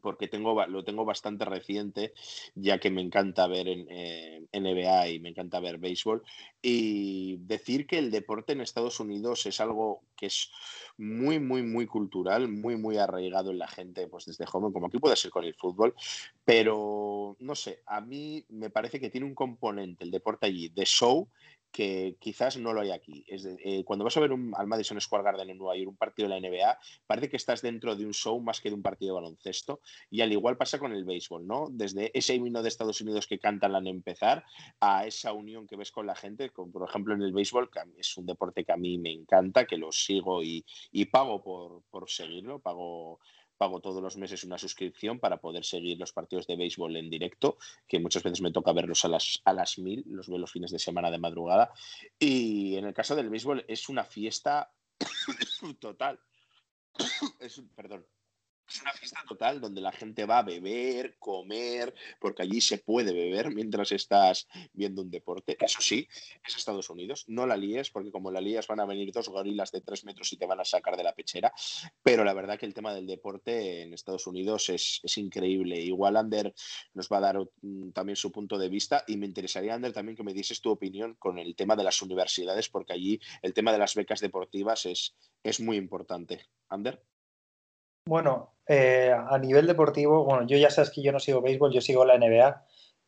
porque tengo, lo tengo bastante reciente, ya que me encanta ver en, eh, NBA y me encanta ver béisbol. Y decir que el deporte en Estados Unidos es algo que es muy, muy, muy cultural, muy, muy arraigado en la gente, pues desde joven, como aquí puede ser con el fútbol, pero no sé, a mí me parece que tiene un componente el deporte allí de show que quizás no lo hay aquí. Es eh, cuando vas a ver un, al Madison Square Garden en Nueva York un partido de la NBA, parece que estás dentro de un show más que de un partido de baloncesto. Y al igual pasa con el béisbol, ¿no? Desde ese himno de Estados Unidos que cantan al empezar a esa unión que ves con la gente, como por ejemplo en el béisbol, es un deporte que a mí me encanta, que lo sigo y, y pago por, por seguirlo, pago pago todos los meses una suscripción para poder seguir los partidos de béisbol en directo, que muchas veces me toca verlos a las, a las mil, los veo los fines de semana de madrugada. Y en el caso del béisbol es una fiesta *coughs* total. *coughs* es, perdón, es una fiesta total donde la gente va a beber, comer, porque allí se puede beber mientras estás viendo un deporte. Eso sí, es Estados Unidos. No la líes, porque como la lías van a venir dos gorilas de tres metros y te van a sacar de la pechera. Pero la verdad que el tema del deporte en Estados Unidos es, increíble. Igual Ander nos va a dar también su punto de vista y me interesaría, Ander, también que me dices tu opinión con el tema de las universidades, porque allí el tema de las becas deportivas es, es muy importante. Ander. Bueno, eh, a nivel deportivo, bueno, yo ya sabes que yo no sigo béisbol, yo sigo la NBA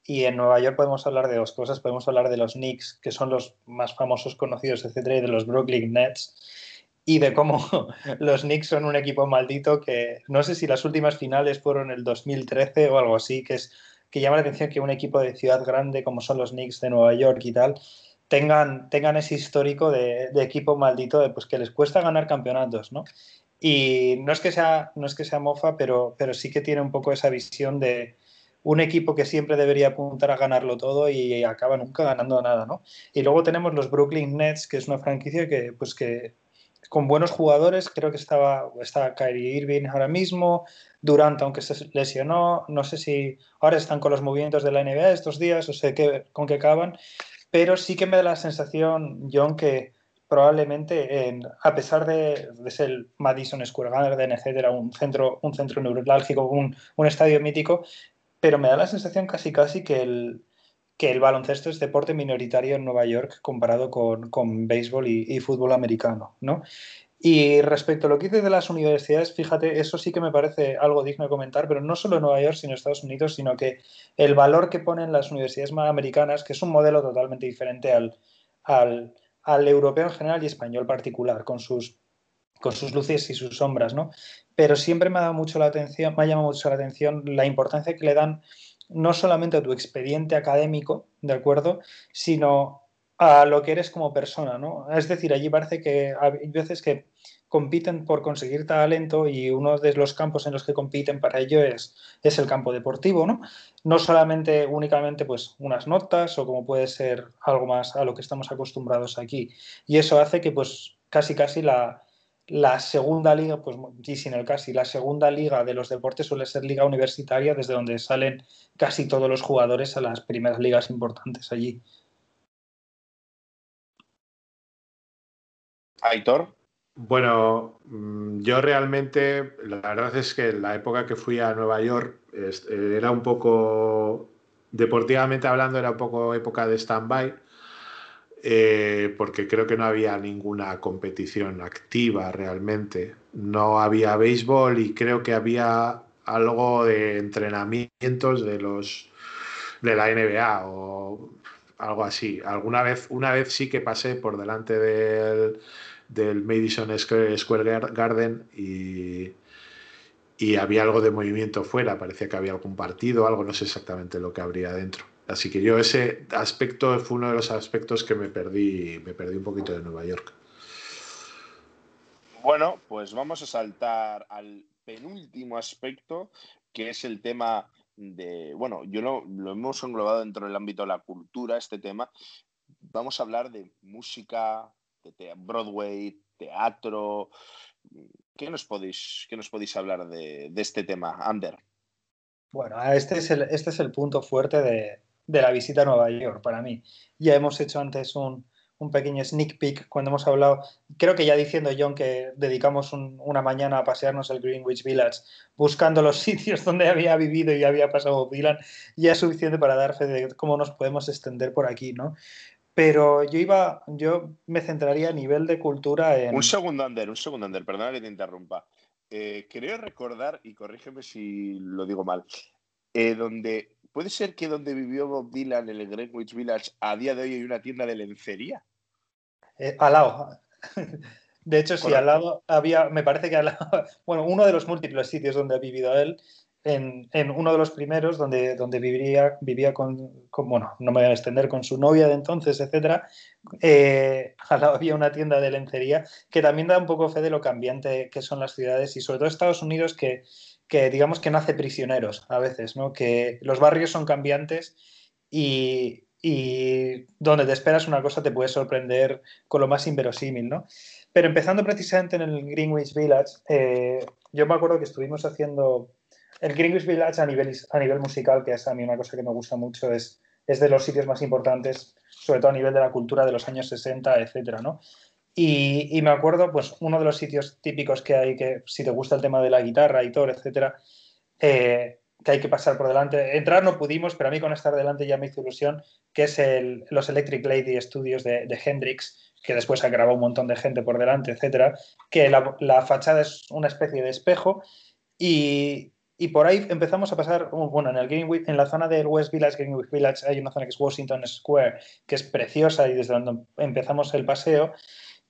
y en Nueva York podemos hablar de dos cosas. Podemos hablar de los Knicks, que son los más famosos conocidos, etcétera, y de los Brooklyn Nets y de cómo *laughs* los Knicks son un equipo maldito que no sé si las últimas finales fueron el 2013 o algo así, que es que llama la atención que un equipo de ciudad grande como son los Knicks de Nueva York y tal tengan, tengan ese histórico de, de equipo maldito de pues que les cuesta ganar campeonatos, ¿no? Y no es que sea, no es que sea mofa, pero, pero sí que tiene un poco esa visión de un equipo que siempre debería apuntar a ganarlo todo y acaba nunca ganando nada, ¿no? Y luego tenemos los Brooklyn Nets, que es una franquicia que, pues que con buenos jugadores, creo que estaba, está Kyrie Irving ahora mismo, Durant, aunque se lesionó, no sé si ahora están con los movimientos de la NBA estos días, o sé qué, con qué acaban, pero sí que me da la sensación, John, que probablemente, a pesar de, ser el Madison Square Garden, etcétera, un centro, un centro neurálgico, un, estadio mítico, pero me da la sensación casi casi que el, baloncesto es deporte minoritario en Nueva York comparado con, con béisbol y, fútbol americano, ¿no? Y respecto a lo que dices de las universidades, fíjate, eso sí que me parece algo digno de comentar, pero no solo en Nueva York, sino en Estados Unidos, sino que el valor que ponen las universidades americanas, que es un modelo totalmente diferente al, al al europeo en general y español particular, con sus, con sus luces y sus sombras, ¿no? Pero siempre me ha dado mucho la atención, me ha llamado mucho la atención la importancia que le dan no solamente a tu expediente académico, ¿de acuerdo? Sino a lo que eres como persona, ¿no? Es decir, allí parece que hay veces que compiten por conseguir talento y uno de los campos en los que compiten para ello es, es el campo deportivo, ¿no? No solamente únicamente pues unas notas o como puede ser algo más a lo que estamos acostumbrados aquí. Y eso hace que pues casi casi la, la segunda liga, pues sin el casi, la segunda liga de los deportes suele ser liga universitaria desde donde salen casi todos los jugadores a las primeras ligas importantes allí. Aitor. Bueno, mm, yo realmente, la verdad es que la época que fui a Nueva York eh, era un poco, deportivamente hablando, era un poco época de stand-by, eh, porque creo que no había ninguna competición activa realmente. No había béisbol y creo que había algo de entrenamientos de los de la NBA o algo así. Alguna vez, una vez sí que pasé por delante del del Madison Square Garden y, y había algo de movimiento fuera, parecía que había algún partido, algo, no sé exactamente lo que habría dentro. Así que yo ese aspecto fue uno de los aspectos que me perdí, me perdí un poquito de Nueva York. Bueno, pues vamos a saltar al penúltimo aspecto, que es el tema de, bueno, yo lo, lo hemos englobado dentro del ámbito de la cultura, este tema. Vamos a hablar de música, de Broadway, teatro, ¿Qué nos podéis, qué nos podéis hablar de, este tema, Ander? Bueno, este es el, este es el punto fuerte de, la visita a Nueva York para mí. Ya hemos hecho antes un, pequeño sneak peek cuando hemos hablado, creo que ya diciendo John que dedicamos una mañana a pasearnos el Greenwich Village buscando los *laughs* sitios donde había vivido y había pasado Dylan, ya es suficiente para dar fe de cómo nos podemos extender por aquí, ¿no? Pero yo iba, yo me centraría a nivel de cultura en. Un segundo, Ander, un segundo, Ander, perdona que te interrumpa. Eh, creo recordar, y corrígeme si lo digo mal, eh, donde. ¿Puede ser que donde vivió Bob Dylan en el Greenwich Village a día de hoy hay una tienda de lencería? Eh, al lado. *laughs* De hecho, sí, al lado había, me parece que al lado, *laughs* bueno, uno de los múltiples sitios donde ha vivido él en, uno de los primeros donde, donde vivía, vivía con, bueno, no me voy a extender, con su novia de entonces, etcétera, eh, *laughs* al lado había una tienda de lencería que también da un poco fe de lo cambiante que son las ciudades y sobre todo Estados Unidos que, que digamos que no hace prisioneros a veces, ¿no? que los barrios son cambiantes y, y donde te esperas una cosa te puede sorprender con lo más inverosímil, ¿no? Pero empezando precisamente en el Greenwich Village, eh, yo me acuerdo que estuvimos haciendo el Greenwich Village a nivel, a nivel musical, que es a mí una cosa que me gusta mucho, es, es de los sitios más importantes, sobre todo a nivel de la cultura de los años 60, etcétera, ¿no? Y, me acuerdo, pues, uno de los sitios típicos que hay, que si te gusta el tema de la guitarra y todo, etcétera, eh, que hay que pasar por delante. Entrar no pudimos, pero a mí con estar delante ya me hizo ilusión, que es el, los Electric Lady Studios de, de Hendrix, que después ha grabado un montón de gente por delante, etcétera, que la, la fachada es una especie de espejo y, y por ahí empezamos a pasar, uh, bueno, en, el Greenwich, en la zona del West Village, Greenwich Village, hay una zona que es Washington Square, que es preciosa y desde donde empezamos el paseo.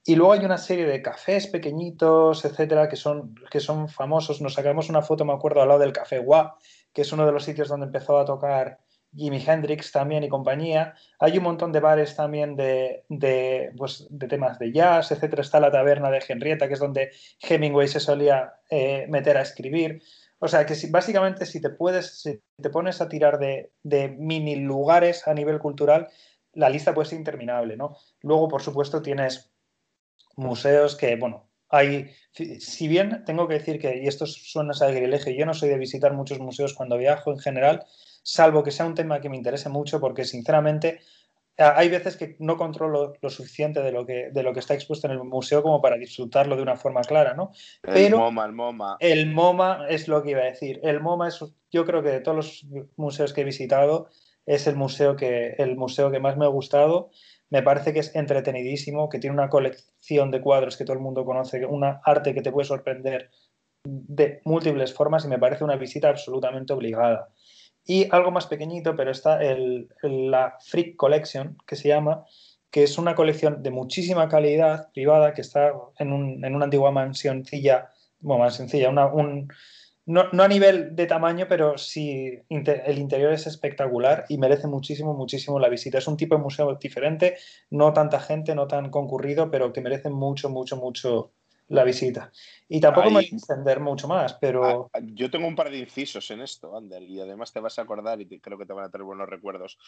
Y luego hay una serie de cafés pequeñitos, etcétera, que son, que son famosos. Nos sacamos una foto, me acuerdo, al lado del Café Gua, que es uno de los sitios donde empezó a tocar Jimi Hendrix también y compañía. Hay un montón de bares también de, de, pues, de temas de jazz, etcétera. Está la taberna de Henrietta, que es donde Hemingway se solía eh, meter a escribir. O sea, que si, básicamente si te puedes, si te pones a tirar de, mini lugares a nivel cultural, la lista puede ser interminable, ¿no? Luego, por supuesto, tienes museos que, bueno, hay, si bien tengo que decir que, y esto suena a grilejo, yo no soy de visitar muchos museos cuando viajo en general, salvo que sea un tema que me interese mucho, porque sinceramente hay veces que no controlo lo suficiente de lo que, de lo que está expuesto en el museo como para disfrutarlo de una forma clara, ¿no? El MoMA, el MoMA. El MoMA es lo que iba a decir. El MoMA es, yo creo que de todos los museos que he visitado, es el museo que, el museo que más me ha gustado. Me parece que es entretenidísimo, que tiene una colección de cuadros que todo el mundo conoce, una arte que te puede sorprender de múltiples formas y me parece una visita absolutamente obligada. Y algo más pequeñito, pero está el, la Freak Collection, que se llama, que es una colección de muchísima calidad privada que está en, un, en una antigua mansioncilla, bueno, una, un, no, no, a nivel de tamaño, pero sí el interior es espectacular y merece muchísimo, muchísimo la visita. Es un tipo de museo diferente, no tanta gente, no tan concurrido, pero que merece mucho, mucho, mucho la visita. Y tampoco me voy a extender mucho más, pero... Ah, yo tengo un par de incisos en esto, Ander, y además te vas a acordar y creo que te van a tener buenos recuerdos.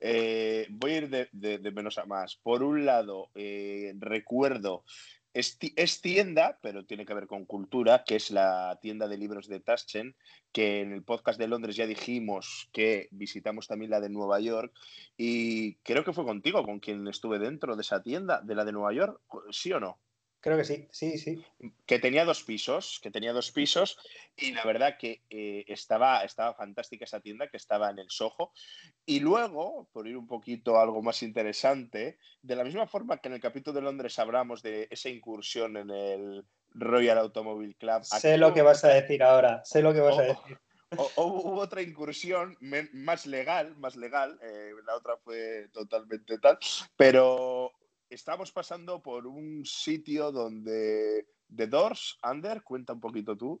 Eh, voy a ir de, menos a más. Por un lado, eh, recuerdo, es, tienda, pero tiene que ver con cultura, que es la tienda de libros de Taschen, que en el podcast de Londres ya dijimos que visitamos también la de Nueva York, y creo que fue contigo con quien estuve dentro de esa tienda, de la de Nueva York, ¿sí o no? Creo que sí, sí, sí. Que tenía dos pisos, que tenía dos pisos y la verdad que eh, estaba, estaba fantástica esa tienda que estaba en el Soho. Y luego, por ir un poquito a algo más interesante, de la misma forma que en el capítulo de Londres hablamos de esa incursión en el Royal Automobile Club. Sé lo que vas a decir ahora, sé lo que vas a decir. hubo otra incursión más legal, más legal, eh, la otra fue totalmente tal, pero estamos pasando por un sitio donde The Doors, Under, cuenta un poquito tú.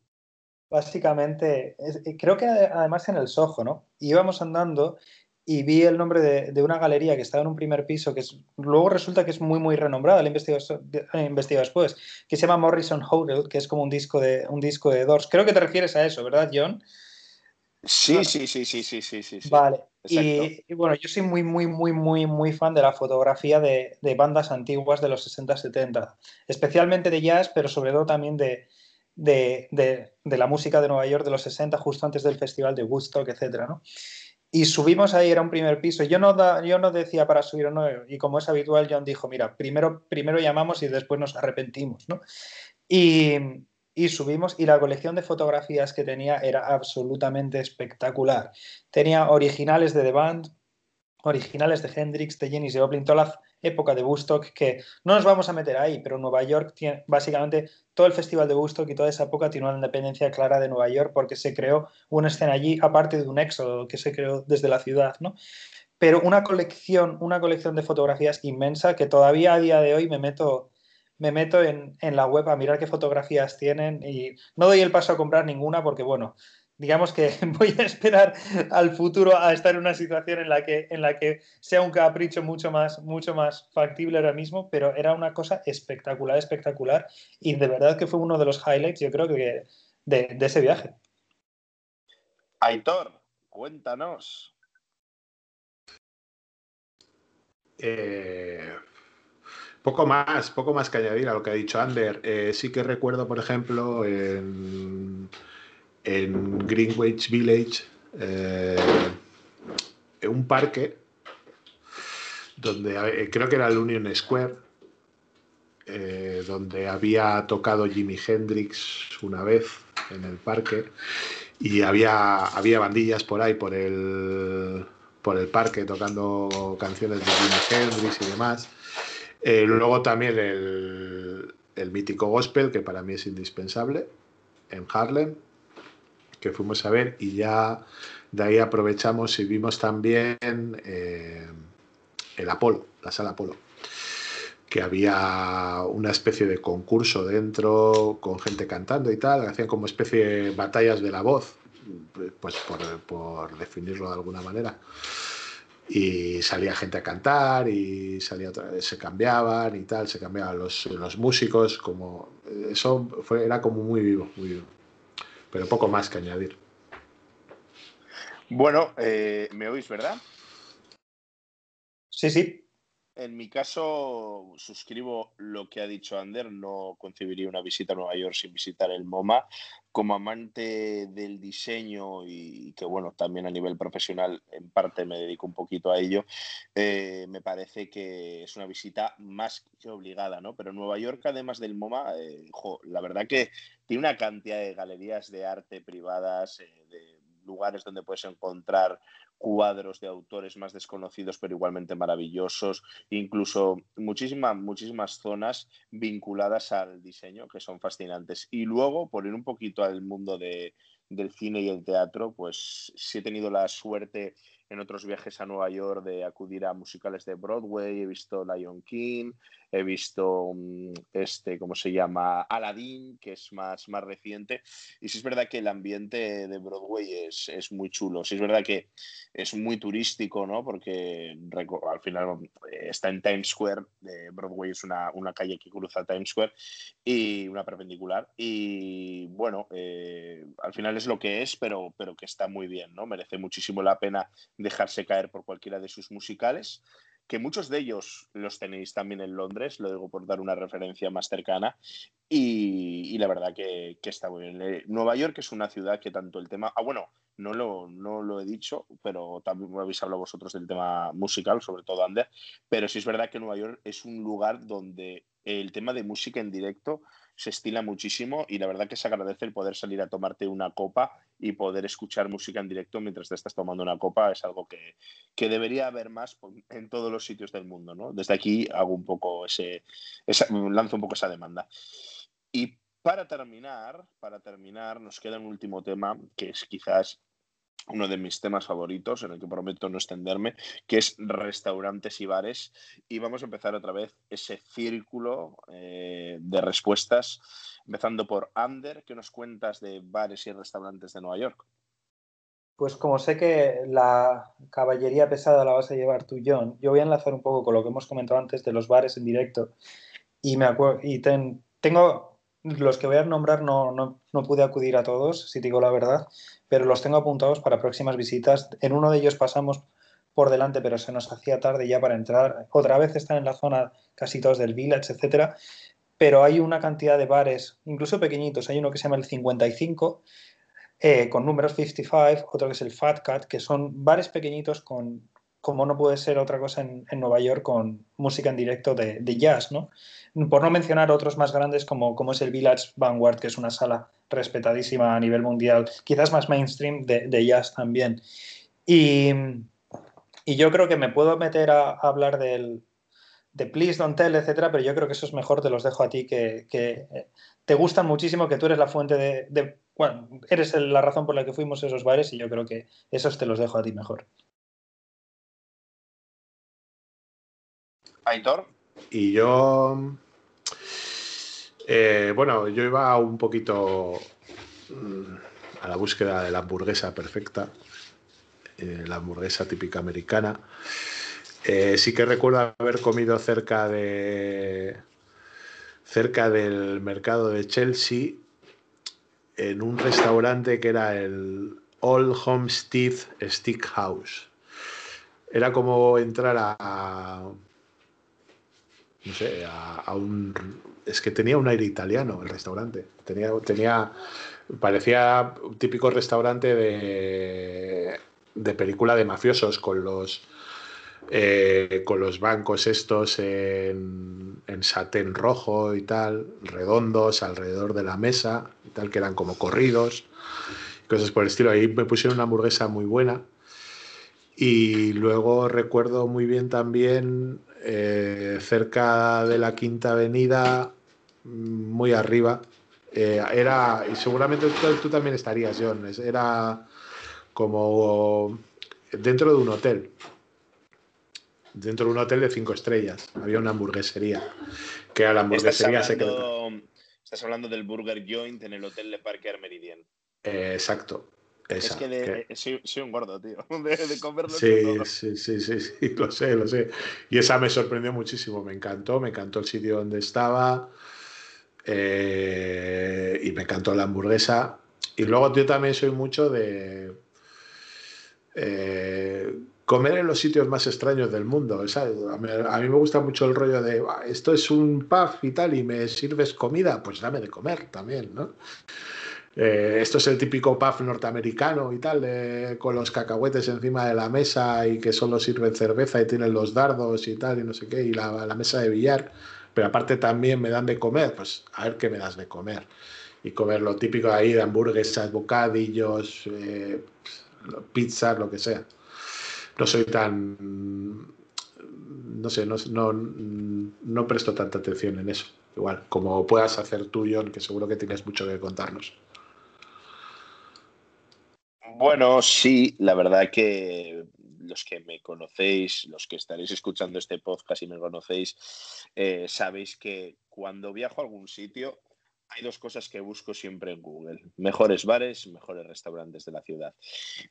básicamente, eh, creo que además en el Soho, ¿no? Íbamos andando y vi el nombre de, una galería que estaba en un primer piso, que es, luego resulta que es muy, muy renombrada, la investigación después, que se llama Morrison Hotel, que es como un disco de, un disco de Doors. Creo que te refieres a eso, ¿verdad, John? Sí, sí, sí, sí, sí, sí, sí. Vale. Y, bueno, yo soy muy, muy, muy, muy, muy fan de la fotografía de, bandas antiguas de los 60-70, especialmente de jazz, pero sobre todo también de, de, la música de Nueva York de los 60, justo antes del festival de Woodstock, etcétera, ¿no? Y subimos ahí, era un primer piso. Yo no, da, yo no decía para subir o no, y como es habitual, John dijo, mira, primero, primero llamamos y después nos arrepentimos, ¿no? Y, y subimos y la colección de fotografías que tenía era absolutamente espectacular. Tenía originales de The Band, originales de Hendrix, de Jenny Joplin, toda la época de Woodstock, que no nos vamos a meter ahí, pero Nueva York tiene básicamente todo el festival de Woodstock y toda esa época tiene una independencia clara de Nueva York porque se creó una escena allí, aparte de un éxodo que se creó desde la ciudad, ¿no? Pero una colección, una colección de fotografías inmensa que todavía a día de hoy me meto me meto en, la web a mirar qué fotografías tienen y no doy el paso a comprar ninguna porque, bueno, digamos que *laughs* voy a esperar al futuro a estar en una situación en la que, en la que sea un capricho mucho más, mucho más factible ahora mismo, pero era una cosa espectacular, espectacular y de verdad que fue uno de los highlights, yo creo que de, de ese viaje. Aitor, cuéntanos. Eh, poco más, poco más que añadir a lo que ha dicho Ander. Eh, sí que recuerdo, por ejemplo, en, Greenwich Village, eh, un parque donde eh, creo que era el Union Square, donde había tocado Jimi Hendrix una vez en el parque y había, había bandillas por ahí, por el, por el parque, tocando canciones de Jimi Hendrix y demás. Eh, luego también el, mítico gospel, que para mí es indispensable, en Harlem, que fuimos a ver y ya de ahí aprovechamos y vimos también eh, el Apolo, la sala Apolo, que había una especie de concurso dentro con gente cantando y tal, hacían como especie de batallas de la voz, pues por, por definirlo de alguna manera y salía gente a cantar y salía otra vez, se cambiaban y tal, se cambiaban los, los músicos, como eso fue, era como muy vivo, muy vivo. Pero poco más que añadir. Bueno, eh, ¿me oís, verdad? Sí, sí. En mi caso, suscribo lo que ha dicho Ander. No concebiría una visita a Nueva York sin visitar el MoMA. Como amante del diseño y que, bueno, también a nivel profesional, en parte me dedico un poquito a ello, eh, me parece que es una visita más que obligada, ¿no? Pero Nueva York, además del MoMA, eh, la verdad que tiene una cantidad de galerías de arte privadas, eh, de lugares donde puedes encontrar cuadros de autores más desconocidos pero igualmente maravillosos, incluso muchísimas, muchísimas zonas vinculadas al diseño que son fascinantes. Y luego, por ir un poquito al mundo de, del cine y el teatro, pues sí he tenido la suerte en otros viajes a Nueva York de acudir a musicales de Broadway, he visto Lion King, he visto mm, este, ¿cómo se llama? Aladdin, que es más, más reciente. Y sí es verdad que el ambiente de Broadway es, es muy chulo. Sí es verdad que es muy turístico, ¿no? Porque al final eh, está en Times Square. Broadway es una, una, calle que cruza Times Square y una perpendicular. Y bueno, eh, al final es lo que es, pero, pero que está muy bien, ¿no? Merece muchísimo la pena dejarse caer por cualquiera de sus musicales que muchos de ellos los tenéis también en Londres, lo digo por dar una referencia más cercana, y, la verdad que, está muy bien. Eh, Nueva York es una ciudad que tanto el tema, ah bueno, no lo, no lo he dicho, pero también habéis hablado vosotros del tema musical, sobre todo Ander, pero sí es verdad que Nueva York es un lugar donde el tema de música en directo se estila muchísimo y la verdad que se agradece el poder salir a tomarte una copa y poder escuchar música en directo mientras te estás tomando una copa. Es algo que, debería haber más en todos los sitios del mundo. ¿no? Desde aquí hago un poco ese, lanzo un poco esa demanda. Y para terminar, para terminar, nos queda un último tema que es quizás uno de mis temas favoritos, en el que prometo no extenderme, que es restaurantes y bares. Y vamos a empezar otra vez ese círculo eh, de respuestas, empezando por Ander, ¿qué nos cuentas de bares y restaurantes de Nueva York? Pues como sé que la caballería pesada la vas a llevar tú, John, yo voy a enlazar un poco con lo que hemos comentado antes de los bares en directo. Y me y tengo los que voy a nombrar no, no, no, pude acudir a todos, si digo la verdad, pero los tengo apuntados para próximas visitas. En uno de ellos pasamos por delante, pero se nos hacía tarde ya para entrar. Otra vez están en la zona casi todos del Village, etcétera. Pero hay una cantidad de bares, incluso pequeñitos. Hay uno que se llama el 55, eh, con números 55, otro que es el Fat Cat, que son bares pequeñitos con, como no puede ser otra cosa en, Nueva York, con música en directo de, jazz, ¿no? Por no mencionar otros más grandes como, como es el Village Vanguard, que es una sala respetadísima a nivel mundial, quizás más mainstream de, jazz también. Y, y, yo creo que me puedo meter a, a hablar del, de Please Don't Tell, etcétera, pero yo creo que eso es mejor, te los dejo a ti, que, que eh, te gustan muchísimo, que tú eres la fuente de, de bueno, eres la razón por la que fuimos a esos bares y yo creo que esos te los dejo a ti mejor. Aitor. Y yo, eh, bueno, yo iba un poquito mm, a la búsqueda de la hamburguesa perfecta, eh, la hamburguesa típica americana. Eh, sí que recuerdo haber comido cerca de cerca del mercado de Chelsea en un restaurante que era el Old Homestead Steakhouse. Era como entrar a, no sé, a, un... Es que tenía un aire italiano el restaurante. Tenía, tenía, parecía un típico restaurante de, de película de mafiosos con los eh, con los bancos estos en, en satén rojo y tal, redondos alrededor de la mesa y tal, que eran como corridos, cosas por el estilo. Ahí me pusieron una hamburguesa muy buena. Y luego recuerdo muy bien también eh, cerca de la Quinta Avenida, muy arriba. Eh, era, y seguramente tú, tú, también estarías, John, era como dentro de un hotel dentro de un hotel de cinco estrellas. Había una hamburguesería, que era la hamburguesería estás hablando, secreta. Estás hablando del Burger Joint en el hotel de Parker Meridian. Eh, exacto. Esa, es que, de, que... Soy, soy, un gordo, tío. *laughs* De, de comerlo sí, sí, sí, sí, sí, lo sé, lo sé. Y esa me sorprendió muchísimo. Me encantó, me encantó el sitio donde estaba. Eh, y me encantó la hamburguesa. Y luego yo también soy mucho de. Eh, comer en los sitios más extraños del mundo. A, mí, me gusta mucho el rollo de esto es un pub y tal y me sirves comida, pues dame de comer también, ¿no? Eh, esto es el típico pub norteamericano y tal, con los cacahuetes encima de la mesa y que solo sirven cerveza y tienen los dardos y tal y no sé qué, y la, la mesa de billar. Pero aparte también me dan de comer, pues a ver qué me das de comer. Y comer lo típico ahí de hamburguesas, bocadillos, eh, pizzas, lo que sea no soy tan. No sé, no, no, no presto tanta atención en eso. Igual, como puedas hacer tú, John, que seguro que tienes mucho que contarnos. Bueno, sí, la verdad que los que me conocéis, los que estaréis escuchando este podcast y me conocéis, eh, sabéis que cuando viajo a algún sitio, hay dos cosas que busco siempre en Google. Mejores bares, mejores restaurantes de la ciudad.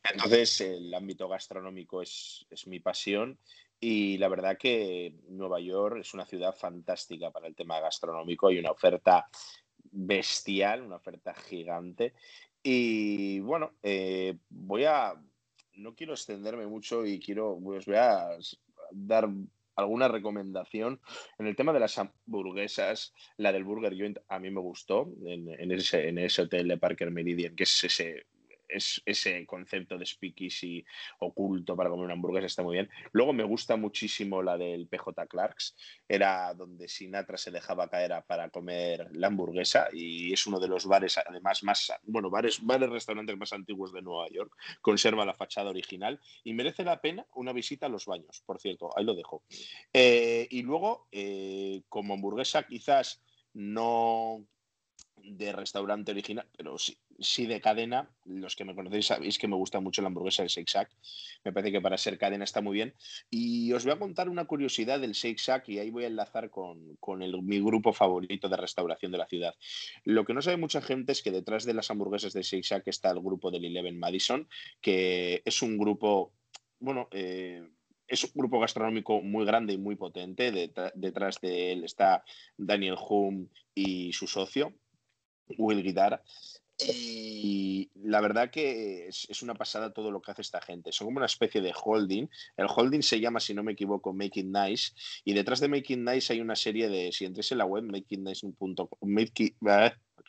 Entonces, el ámbito gastronómico es, es, mi pasión y la verdad que Nueva York es una ciudad fantástica para el tema gastronómico. Hay una oferta bestial, una oferta gigante. Y bueno, eh, voy a... No quiero extenderme mucho y quiero, pues voy a dar alguna recomendación. En el tema de las hamburguesas, la del Burger Joint a mí me gustó en, en, ese, en ese hotel de Parker Meridian, que es ese es, ese concepto de speakeasy oculto para comer una hamburguesa está muy bien. Luego me gusta muchísimo la del PJ Clarks, era donde Sinatra se dejaba caer para comer la hamburguesa y es uno de los bares, además, más, bueno, bares, bares, restaurantes más antiguos de Nueva York. Conserva la fachada original y merece la pena una visita a los baños, por cierto, ahí lo dejo. Eh, y luego, eh, como hamburguesa, quizás no de restaurante original, pero sí, sí de cadena, los que me conocéis sabéis que me gusta mucho la hamburguesa del Shake Shack. Me parece que para ser cadena está muy bien. Y os voy a contar una curiosidad del Shake Shack y ahí voy a enlazar con, mi grupo favorito de restauración de la ciudad. Lo que no sabe mucha gente es que detrás de las hamburguesas del Shake está el grupo del Eleven Madison, que es un grupo, bueno, eh, es un grupo gastronómico muy grande y muy potente. detrás de él está Daniel Hume y su socio, Will Guitar. Y la verdad que es, una pasada todo lo que hace esta gente. Son como una especie de holding. El holding se llama, si no me equivoco, Make It Nice. Y detrás de Make It Nice hay una serie de, si entres en la web, makeitnice.com, make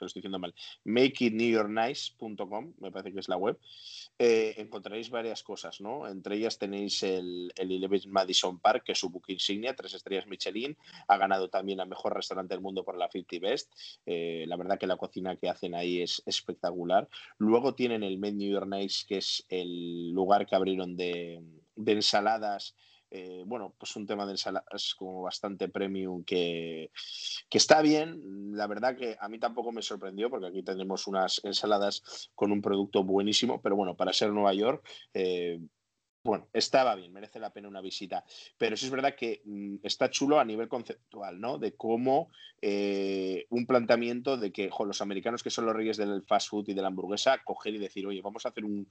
lo estoy diciendo mal, makeitnewyorknice.com, me parece que es la web, eh, encontraréis varias cosas, ¿no? Entre ellas tenéis el, el Eleven Madison Park, que es su book insignia, tres estrellas Michelin, ha ganado también a Mejor Restaurante del Mundo por la 50 Best, eh, la verdad que la cocina que hacen ahí es espectacular. Luego tienen el Made New York Nice, que es el lugar que abrieron de, de ensaladas eh, bueno, pues un tema de ensaladas como bastante premium que, que, está bien. La verdad que a mí tampoco me sorprendió porque aquí tenemos unas ensaladas con un producto buenísimo, pero bueno, para ser Nueva York, eh, bueno, estaba bien, merece la pena una visita. Pero sí es verdad que mm, está chulo a nivel conceptual, ¿no? De cómo eh, un planteamiento de que los americanos que son los reyes del fast food y de la hamburguesa, coger y decir, oye, vamos a hacer un,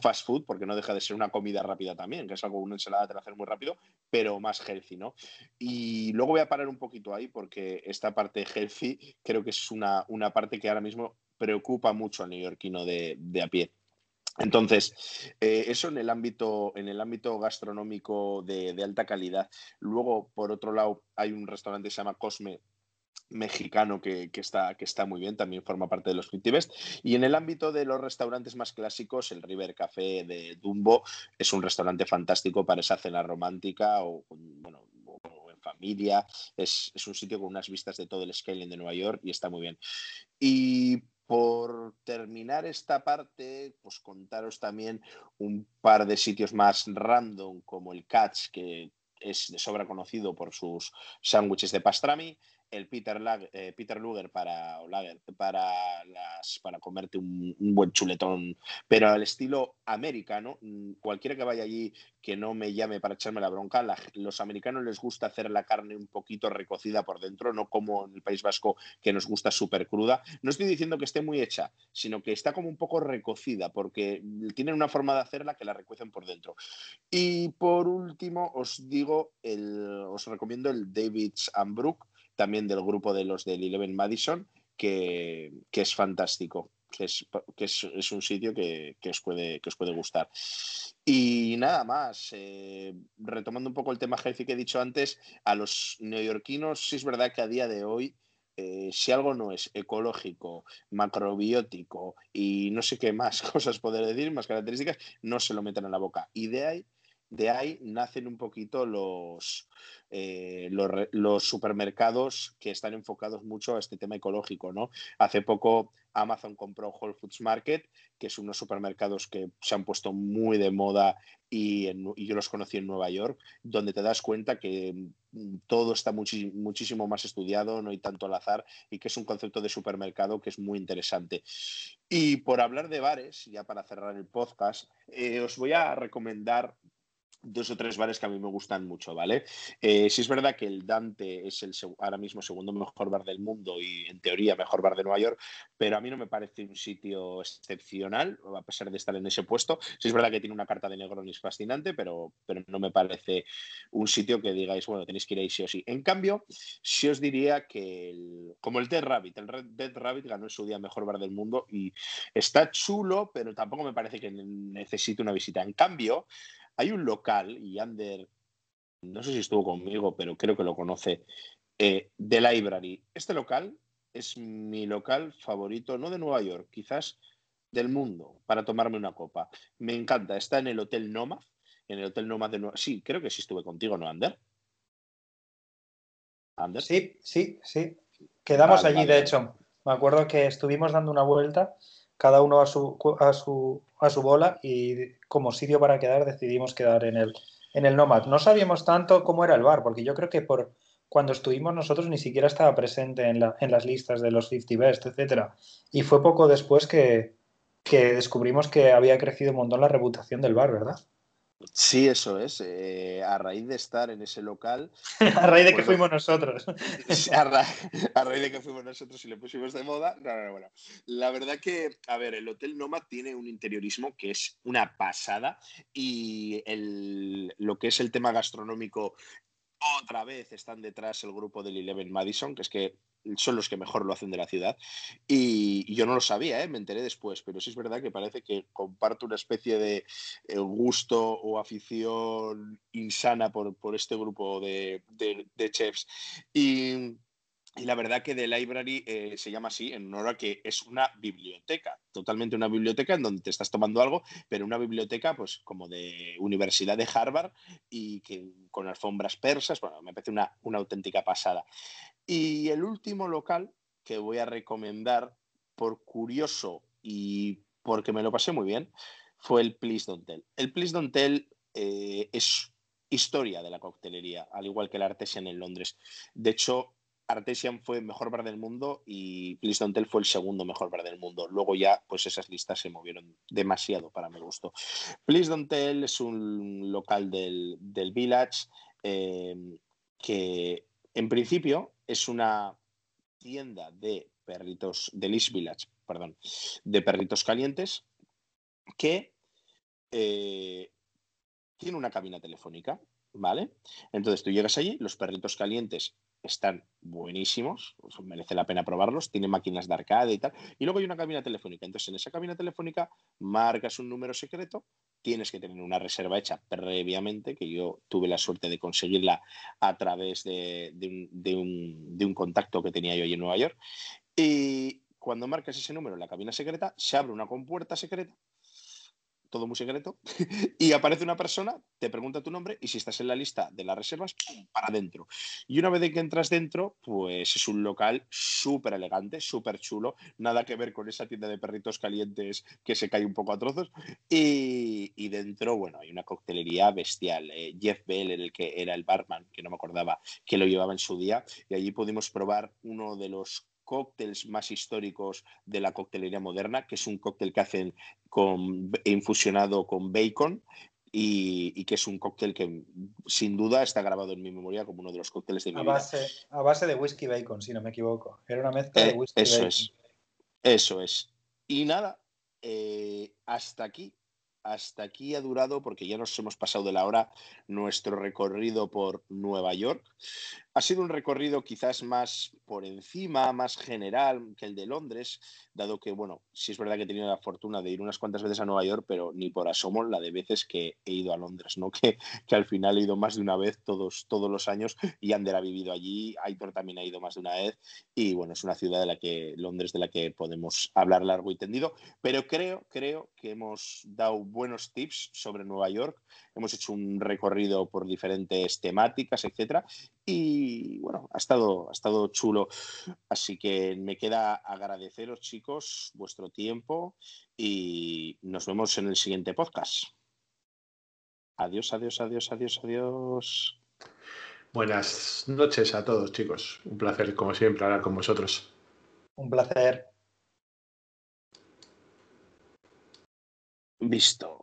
fast food, porque no deja de ser una comida rápida también, que es algo, una ensalada te la hacer muy rápido, pero más healthy, ¿no? Y luego voy a parar un poquito ahí, porque esta parte healthy creo que es una, una parte que ahora mismo preocupa mucho al neoyorquino de, de a pie. Entonces, eh, eso en el ámbito, en el ámbito gastronómico de, alta calidad. Luego, por otro lado, hay un restaurante que se llama Cosme mexicano que, está, que está muy bien, también forma parte de los 50 Best. Y en el ámbito de los restaurantes más clásicos, el River Café de Dumbo es un restaurante fantástico para esa cena romántica o, bueno, en familia. Es, es, un sitio con unas vistas de todo el skyline de Nueva York y está muy bien. Y por terminar esta parte, pues contaros también un par de sitios más random como el Catch, que es de sobra conocido por sus sándwiches de pastrami, el Peter, eh, Peter Luger para, para, las, para comerte un, buen chuletón, pero al estilo americano. Mm, cualquiera que vaya allí que no me llame para echarme la bronca, los americanos les gusta hacer la carne un poquito recocida por dentro, no como en el País Vasco que nos gusta súper cruda. No estoy diciendo que esté muy hecha, sino que está como un poco recocida, porque tienen una forma de hacerla que la recuecen por dentro. Y por último, os digo, el, os recomiendo el David's and también del grupo de los del Eleven Madison, que, es fantástico, que, es, que es, un sitio que, os puede, que os puede gustar. Y nada más, eh, retomando un poco el tema jefe que he dicho antes, a los neoyorquinos sí es verdad que a día de hoy eh, si algo no es ecológico, macrobiótico y no sé qué más *laughs* cosas poder decir, más características, no se lo meten en la boca. Y de ahí de ahí nacen un poquito los, eh, los, supermercados que están enfocados mucho a este tema ecológico. ¿no? Hace poco Amazon compró Whole Foods Market, que es unos supermercados que se han puesto muy de moda y, yo los conocí en Nueva York, donde te das cuenta que mm, todo está muchísimo más estudiado, no hay tanto al azar y que es un concepto de supermercado que es muy interesante. Y por hablar de bares, ya para cerrar el podcast, eh, os voy a recomendar dos o tres bares que a mí me gustan mucho, ¿vale? Eh, sí es verdad que el Dante es el ahora mismo segundo mejor bar del mundo y en teoría mejor bar de Nueva York, pero a mí no me parece un sitio excepcional, a pesar de estar en ese puesto. Sí es verdad que tiene una carta de Negronis fascinante, pero, pero no me parece un sitio que digáis, bueno, tenéis que ir ahí sí o sí. En cambio, sí os diría que como el Dead Rabbit, el Dead Rabbit ganó en su día mejor bar del mundo y está chulo, pero tampoco me parece que necesite una visita. En cambio, hay un local, y Ander, no sé si estuvo conmigo, pero creo que lo conoce, eh, The Library. Este local es mi local favorito, no de Nueva York, quizás del mundo, para tomarme una copa. Me encanta. Está en el Hotel Nomad, en el Hotel Nomad de Nueva Sí, creo que sí estuve contigo, ¿no, Ander? ¿Ander? Sí, sí, sí. Quedamos allí, de hecho. Me acuerdo que estuvimos dando una vuelta cada uno a su, a su, a su bola y como sitio para quedar decidimos quedar en el, en el Nomad. No sabíamos tanto cómo era el bar, porque yo creo que por cuando estuvimos nosotros ni siquiera estaba presente en, la, en las listas de los 50 Best, etc. Y fue poco después que, que descubrimos que había crecido un montón la reputación del bar, ¿verdad? Sí, eso es. Eh, a raíz de estar en ese local. *laughs* a raíz de que fuimos nosotros. *laughs* *laughs* a, raíz de que fuimos nosotros y le pusimos de moda. No, no, bueno. La verdad que, a ver, el Hotel Nomad tiene un interiorismo que es una pasada y el, lo que es el tema gastronómico otra vez están detrás el grupo del Eleven Madison, que es que son los que mejor lo hacen de la ciudad. Y, yo no lo sabía, ¿eh? me enteré después, pero sí es verdad que parece que comparto una especie de eh, gusto o afición insana por, este grupo de, de chefs. Y y la verdad que The Library eh, se llama así en honor a que es una biblioteca, totalmente una biblioteca en donde te estás tomando algo, pero una biblioteca pues como de Universidad de Harvard y que con alfombras persas, bueno, me parece una, una auténtica pasada. Y el último local que voy a recomendar, por curioso y porque me lo pasé muy bien, fue el Please Don't Tell. El Please Don't Tell eh, es historia de la coctelería, al igual que el Artesian en Londres. De hecho, Artesian fue el mejor bar del mundo y Please fue el segundo mejor bar del mundo. Luego ya, pues esas listas se movieron demasiado para mi gusto. Please Don't Tell es un local del, Village eh, que en principio es una tienda de perritos, de East Village, perdón, de perritos calientes que eh, tiene una cabina telefónica, ¿vale? Entonces tú llegas allí, los perritos calientes están buenísimos, merece la pena probarlos, tienen máquinas de arcade y tal. Y luego hay una cabina telefónica. Entonces, en esa cabina telefónica marcas un número secreto, tienes que tener una reserva hecha previamente, que yo tuve la suerte de conseguirla a través de, un, de un contacto que tenía yo allí en Nueva York. Y cuando marcas ese número en la cabina secreta, se abre una compuerta secreta todo muy secreto, *laughs* y aparece una persona, te pregunta tu nombre y si estás en la lista de las reservas, para adentro. Y una vez que entras dentro, pues es un local súper elegante, súper chulo, nada que ver con esa tienda de perritos calientes que se cae un poco a trozos. Y, dentro, bueno, hay una coctelería bestial. Eh, Jeff Bell, el que era el barman, que no me acordaba que lo llevaba en su día, y allí pudimos probar uno de los cócteles más históricos de la coctelería moderna, que es un cóctel que hacen con, infusionado con bacon y, que es un cóctel que sin duda está grabado en mi memoria como uno de los cócteles de mi a base, vida. A base de whisky bacon, si no me equivoco. Era una mezcla de eh, whisky eso bacon. Es, eso es. Y nada, eh, hasta aquí hasta aquí ha durado, porque ya nos hemos pasado de la hora, nuestro recorrido por Nueva York. Ha sido un recorrido quizás más por encima, más general que el de Londres, dado que, bueno, sí es verdad que he tenido la fortuna de ir unas cuantas veces a Nueva York, pero ni por asomo la de veces que he ido a Londres, ¿no? *laughs* Que, que al final he ido más de una vez todos, todos los años y Ander ha vivido allí, Aitor también ha ido más de una vez y, bueno, es una ciudad de la que, Londres, de la que podemos hablar largo y tendido, pero creo, creo que hemos dado buenos tips sobre Nueva York, hemos hecho un recorrido por diferentes temáticas, etcétera, y bueno, ha estado, ha estado chulo. Así que me queda agradeceros, chicos, vuestro tiempo y nos vemos en el siguiente podcast. Adiós, adiós, adiós, adiós, adiós. Buenas noches a todos, chicos. Un placer, como siempre, hablar con vosotros. Un placer. Visto.